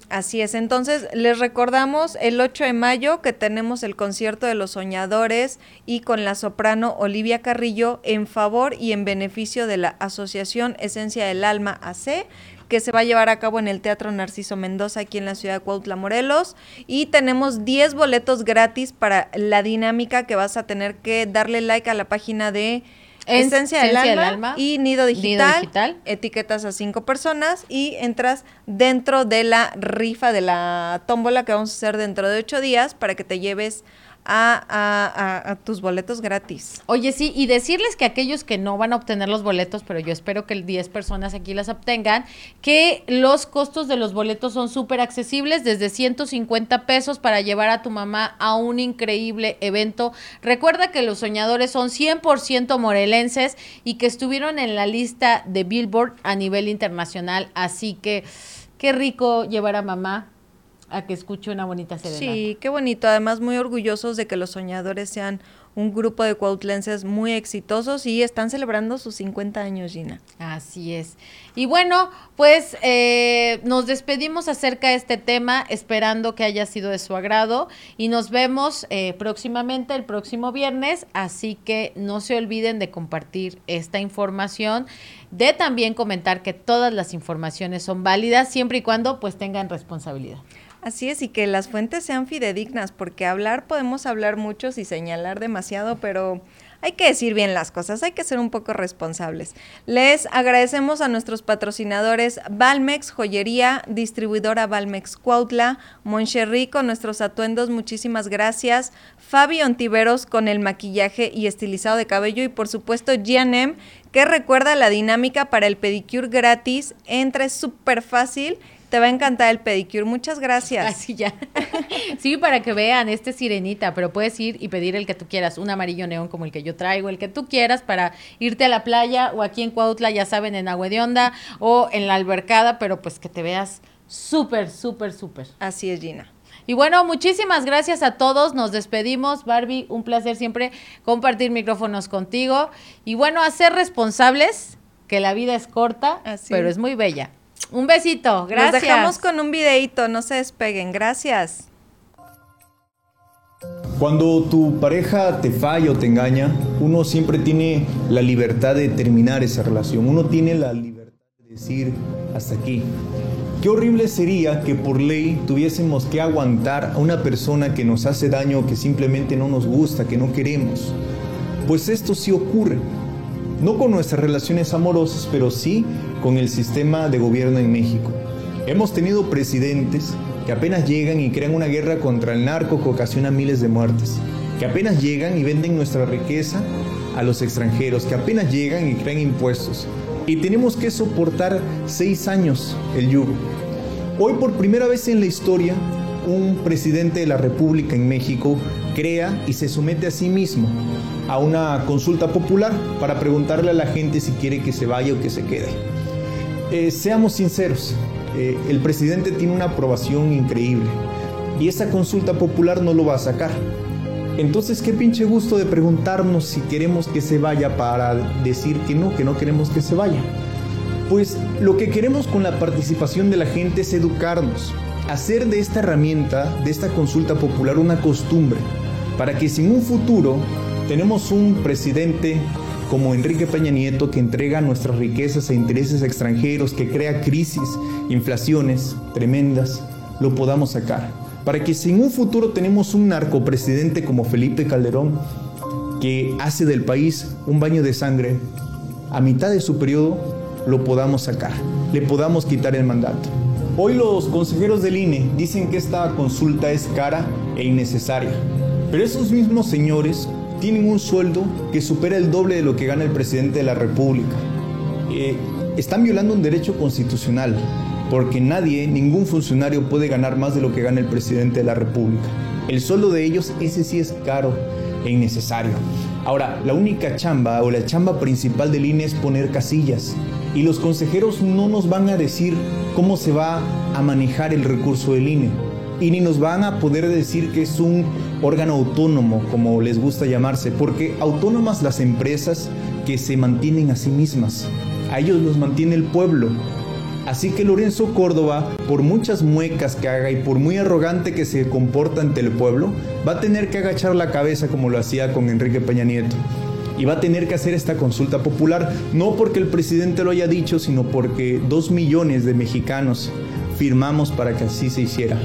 Así es, entonces les recordamos el 8 de mayo que tenemos el concierto de los soñadores y con la soprano Olivia Carrillo en favor y en beneficio de la Asociación Esencia del Alma AC que se va a llevar a cabo en el Teatro Narciso Mendoza aquí en la ciudad de Cuautla, Morelos. Y tenemos 10 boletos gratis para la dinámica que vas a tener que darle like a la página de Esencia, del, alma, y Nido digital, Etiquetas a cinco personas y entras dentro de la rifa de la tómbola que vamos a hacer dentro de ocho días para que te lleves a, tus boletos gratis.
Oye, sí, y decirles que aquellos que no van a obtener los boletos, pero yo espero que 10 personas aquí las obtengan, que los costos de los boletos son súper accesibles, desde 150 pesos para llevar a tu mamá a un increíble evento. Recuerda que los soñadores son 100% morelenses y que estuvieron en la lista de Billboard a nivel internacional, así que qué rico llevar a mamá a que escuche una bonita serenata.
Sí, qué bonito. Además, muy orgullosos de que los soñadores sean un grupo de cuautlenses muy exitosos y están celebrando sus 50 años, Gina.
Así es. Y bueno, pues eh, nos despedimos acerca de este tema, esperando que haya sido de su agrado y nos vemos eh, próximamente el próximo viernes, así que no se olviden de compartir esta información, de también comentar que todas las informaciones son válidas siempre y cuando pues tengan responsabilidad.
Así es, y que las fuentes sean fidedignas, porque hablar podemos hablar muchos y señalar demasiado, pero hay que decir bien las cosas, hay que ser un poco responsables. Les agradecemos a nuestros patrocinadores Valmex Joyería, distribuidora Valmex Cuautla, Moncherry con nuestros atuendos, muchísimas gracias. Fabi Ontiveros con el maquillaje y estilizado de cabello y por supuesto GM que recuerda la dinámica para el pedicure gratis, entre súper fácil te va a encantar el pedicure. Muchas gracias.
Así ya. sí, para que vean, este sirenita, pero puedes ir y pedir el que tú quieras, un amarillo neón como el que yo traigo, el que tú quieras para irte a la playa o aquí en Cuautla, ya saben, en Agua de Onda o en la albercada, pero pues que te veas súper, súper, súper.
Así es, Gina.
Y bueno, muchísimas gracias a todos. Nos despedimos. Barbie, un placer siempre compartir micrófonos contigo. Y bueno, a ser responsables, que la vida es corta, pero es muy bella. Un besito, gracias.
Nos dejamos con un videito, no se despeguen, gracias.
Cuando tu pareja te falla o te engaña, uno siempre tiene la libertad de terminar esa relación. Uno tiene la libertad de decir hasta aquí. Qué horrible sería que por ley tuviésemos que aguantar a una persona que nos hace daño, que simplemente no nos gusta, que no queremos. Pues esto sí ocurre no con nuestras relaciones amorosas, pero sí con el sistema de gobierno en México. Hemos tenido presidentes que apenas llegan y crean una guerra contra el narco que ocasiona miles de muertes, que apenas llegan y venden nuestra riqueza a los extranjeros, que apenas llegan y crean impuestos. Y tenemos que soportar seis años el yugo. Hoy por primera vez en la historia, un presidente de la República en México crea y se somete a sí mismo a una consulta popular para preguntarle a la gente si quiere que se vaya o que se quede. Eh, seamos sinceros, eh, el presidente tiene una aprobación increíble y esa consulta popular no lo va a sacar. Entonces, qué pinche gusto de preguntarnos si queremos que se vaya para decir que no, que no queremos que se vaya. Pues lo que queremos con la participación de la gente es educarnos, hacer de esta herramienta, de esta consulta popular, una costumbre, para que si en un futuro tenemos un presidente como Enrique Peña Nieto que entrega nuestras riquezas a intereses extranjeros, que crea crisis, inflaciones tremendas, lo podamos sacar. Para que si en un futuro tenemos un narcopresidente como Felipe Calderón, que hace del país un baño de sangre, a mitad de su periodo lo podamos sacar, le podamos quitar el mandato. Hoy los consejeros del INE dicen que esta consulta es cara e innecesaria, pero esos mismos señores tienen un sueldo que supera el doble de lo que gana el presidente de la República. Eh, están violando un derecho constitucional, porque nadie, ningún funcionario puede ganar más de lo que gana el presidente de la República. El sueldo de ellos, ese sí es caro e innecesario. Ahora, la única chamba o la chamba principal del INE es poner casillas. Y los consejeros no nos van a decir cómo se va a manejar el recurso del INE y ni nos van a poder decir que es un órgano autónomo, como les gusta llamarse, porque autónomas las empresas que se mantienen a sí mismas. A ellos los mantiene el pueblo. Así que Lorenzo Córdoba, por muchas muecas que haga y por muy arrogante que se comporta ante el pueblo, va a tener que agachar la cabeza como lo hacía con Enrique Peña Nieto. Y va a tener que hacer esta consulta popular, no porque el presidente lo haya dicho, sino porque dos millones de mexicanos firmamos para que así se hiciera.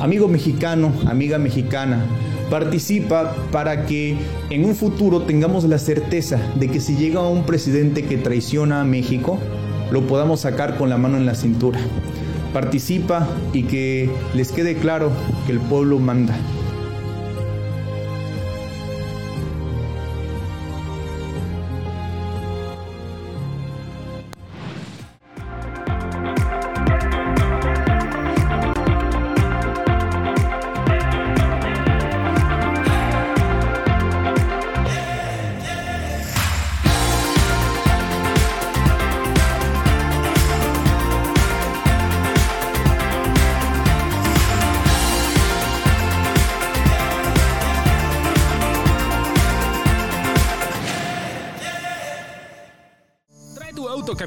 Amigo mexicano, amiga mexicana, participa para que en un futuro tengamos la certeza de que si llega un presidente que traiciona a México, lo podamos sacar con la mano en la cintura. Participa y que les quede claro que el pueblo manda.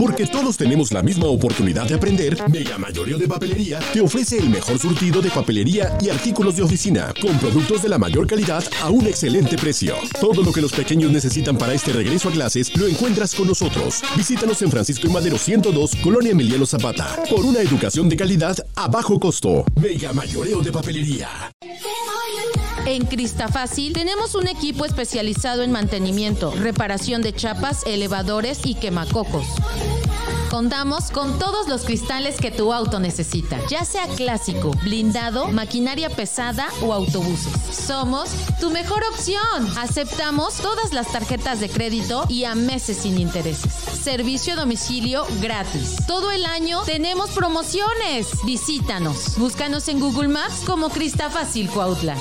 Porque todos tenemos la misma oportunidad de aprender, Mega Mayoreo de Papelería te ofrece el mejor surtido de papelería y artículos de oficina, con productos de la mayor calidad a un excelente precio. Todo lo que los pequeños necesitan para este regreso a clases lo encuentras con nosotros. Visítanos en Francisco y Madero 102, Colonia Emiliano Zapata, por una educación de calidad a bajo costo. Mega Mayoreo de Papelería.
En Cristafácil tenemos un equipo especializado en mantenimiento, reparación de chapas, elevadores y quemacocos. Contamos con todos los cristales que tu auto necesita, ya sea clásico, blindado, maquinaria pesada o autobuses. Somos tu mejor opción. Aceptamos todas las tarjetas de crédito y a meses sin intereses. Servicio a domicilio gratis. Todo el año tenemos promociones. Visítanos. Búscanos en Google Maps como Cristafácil Cuautla.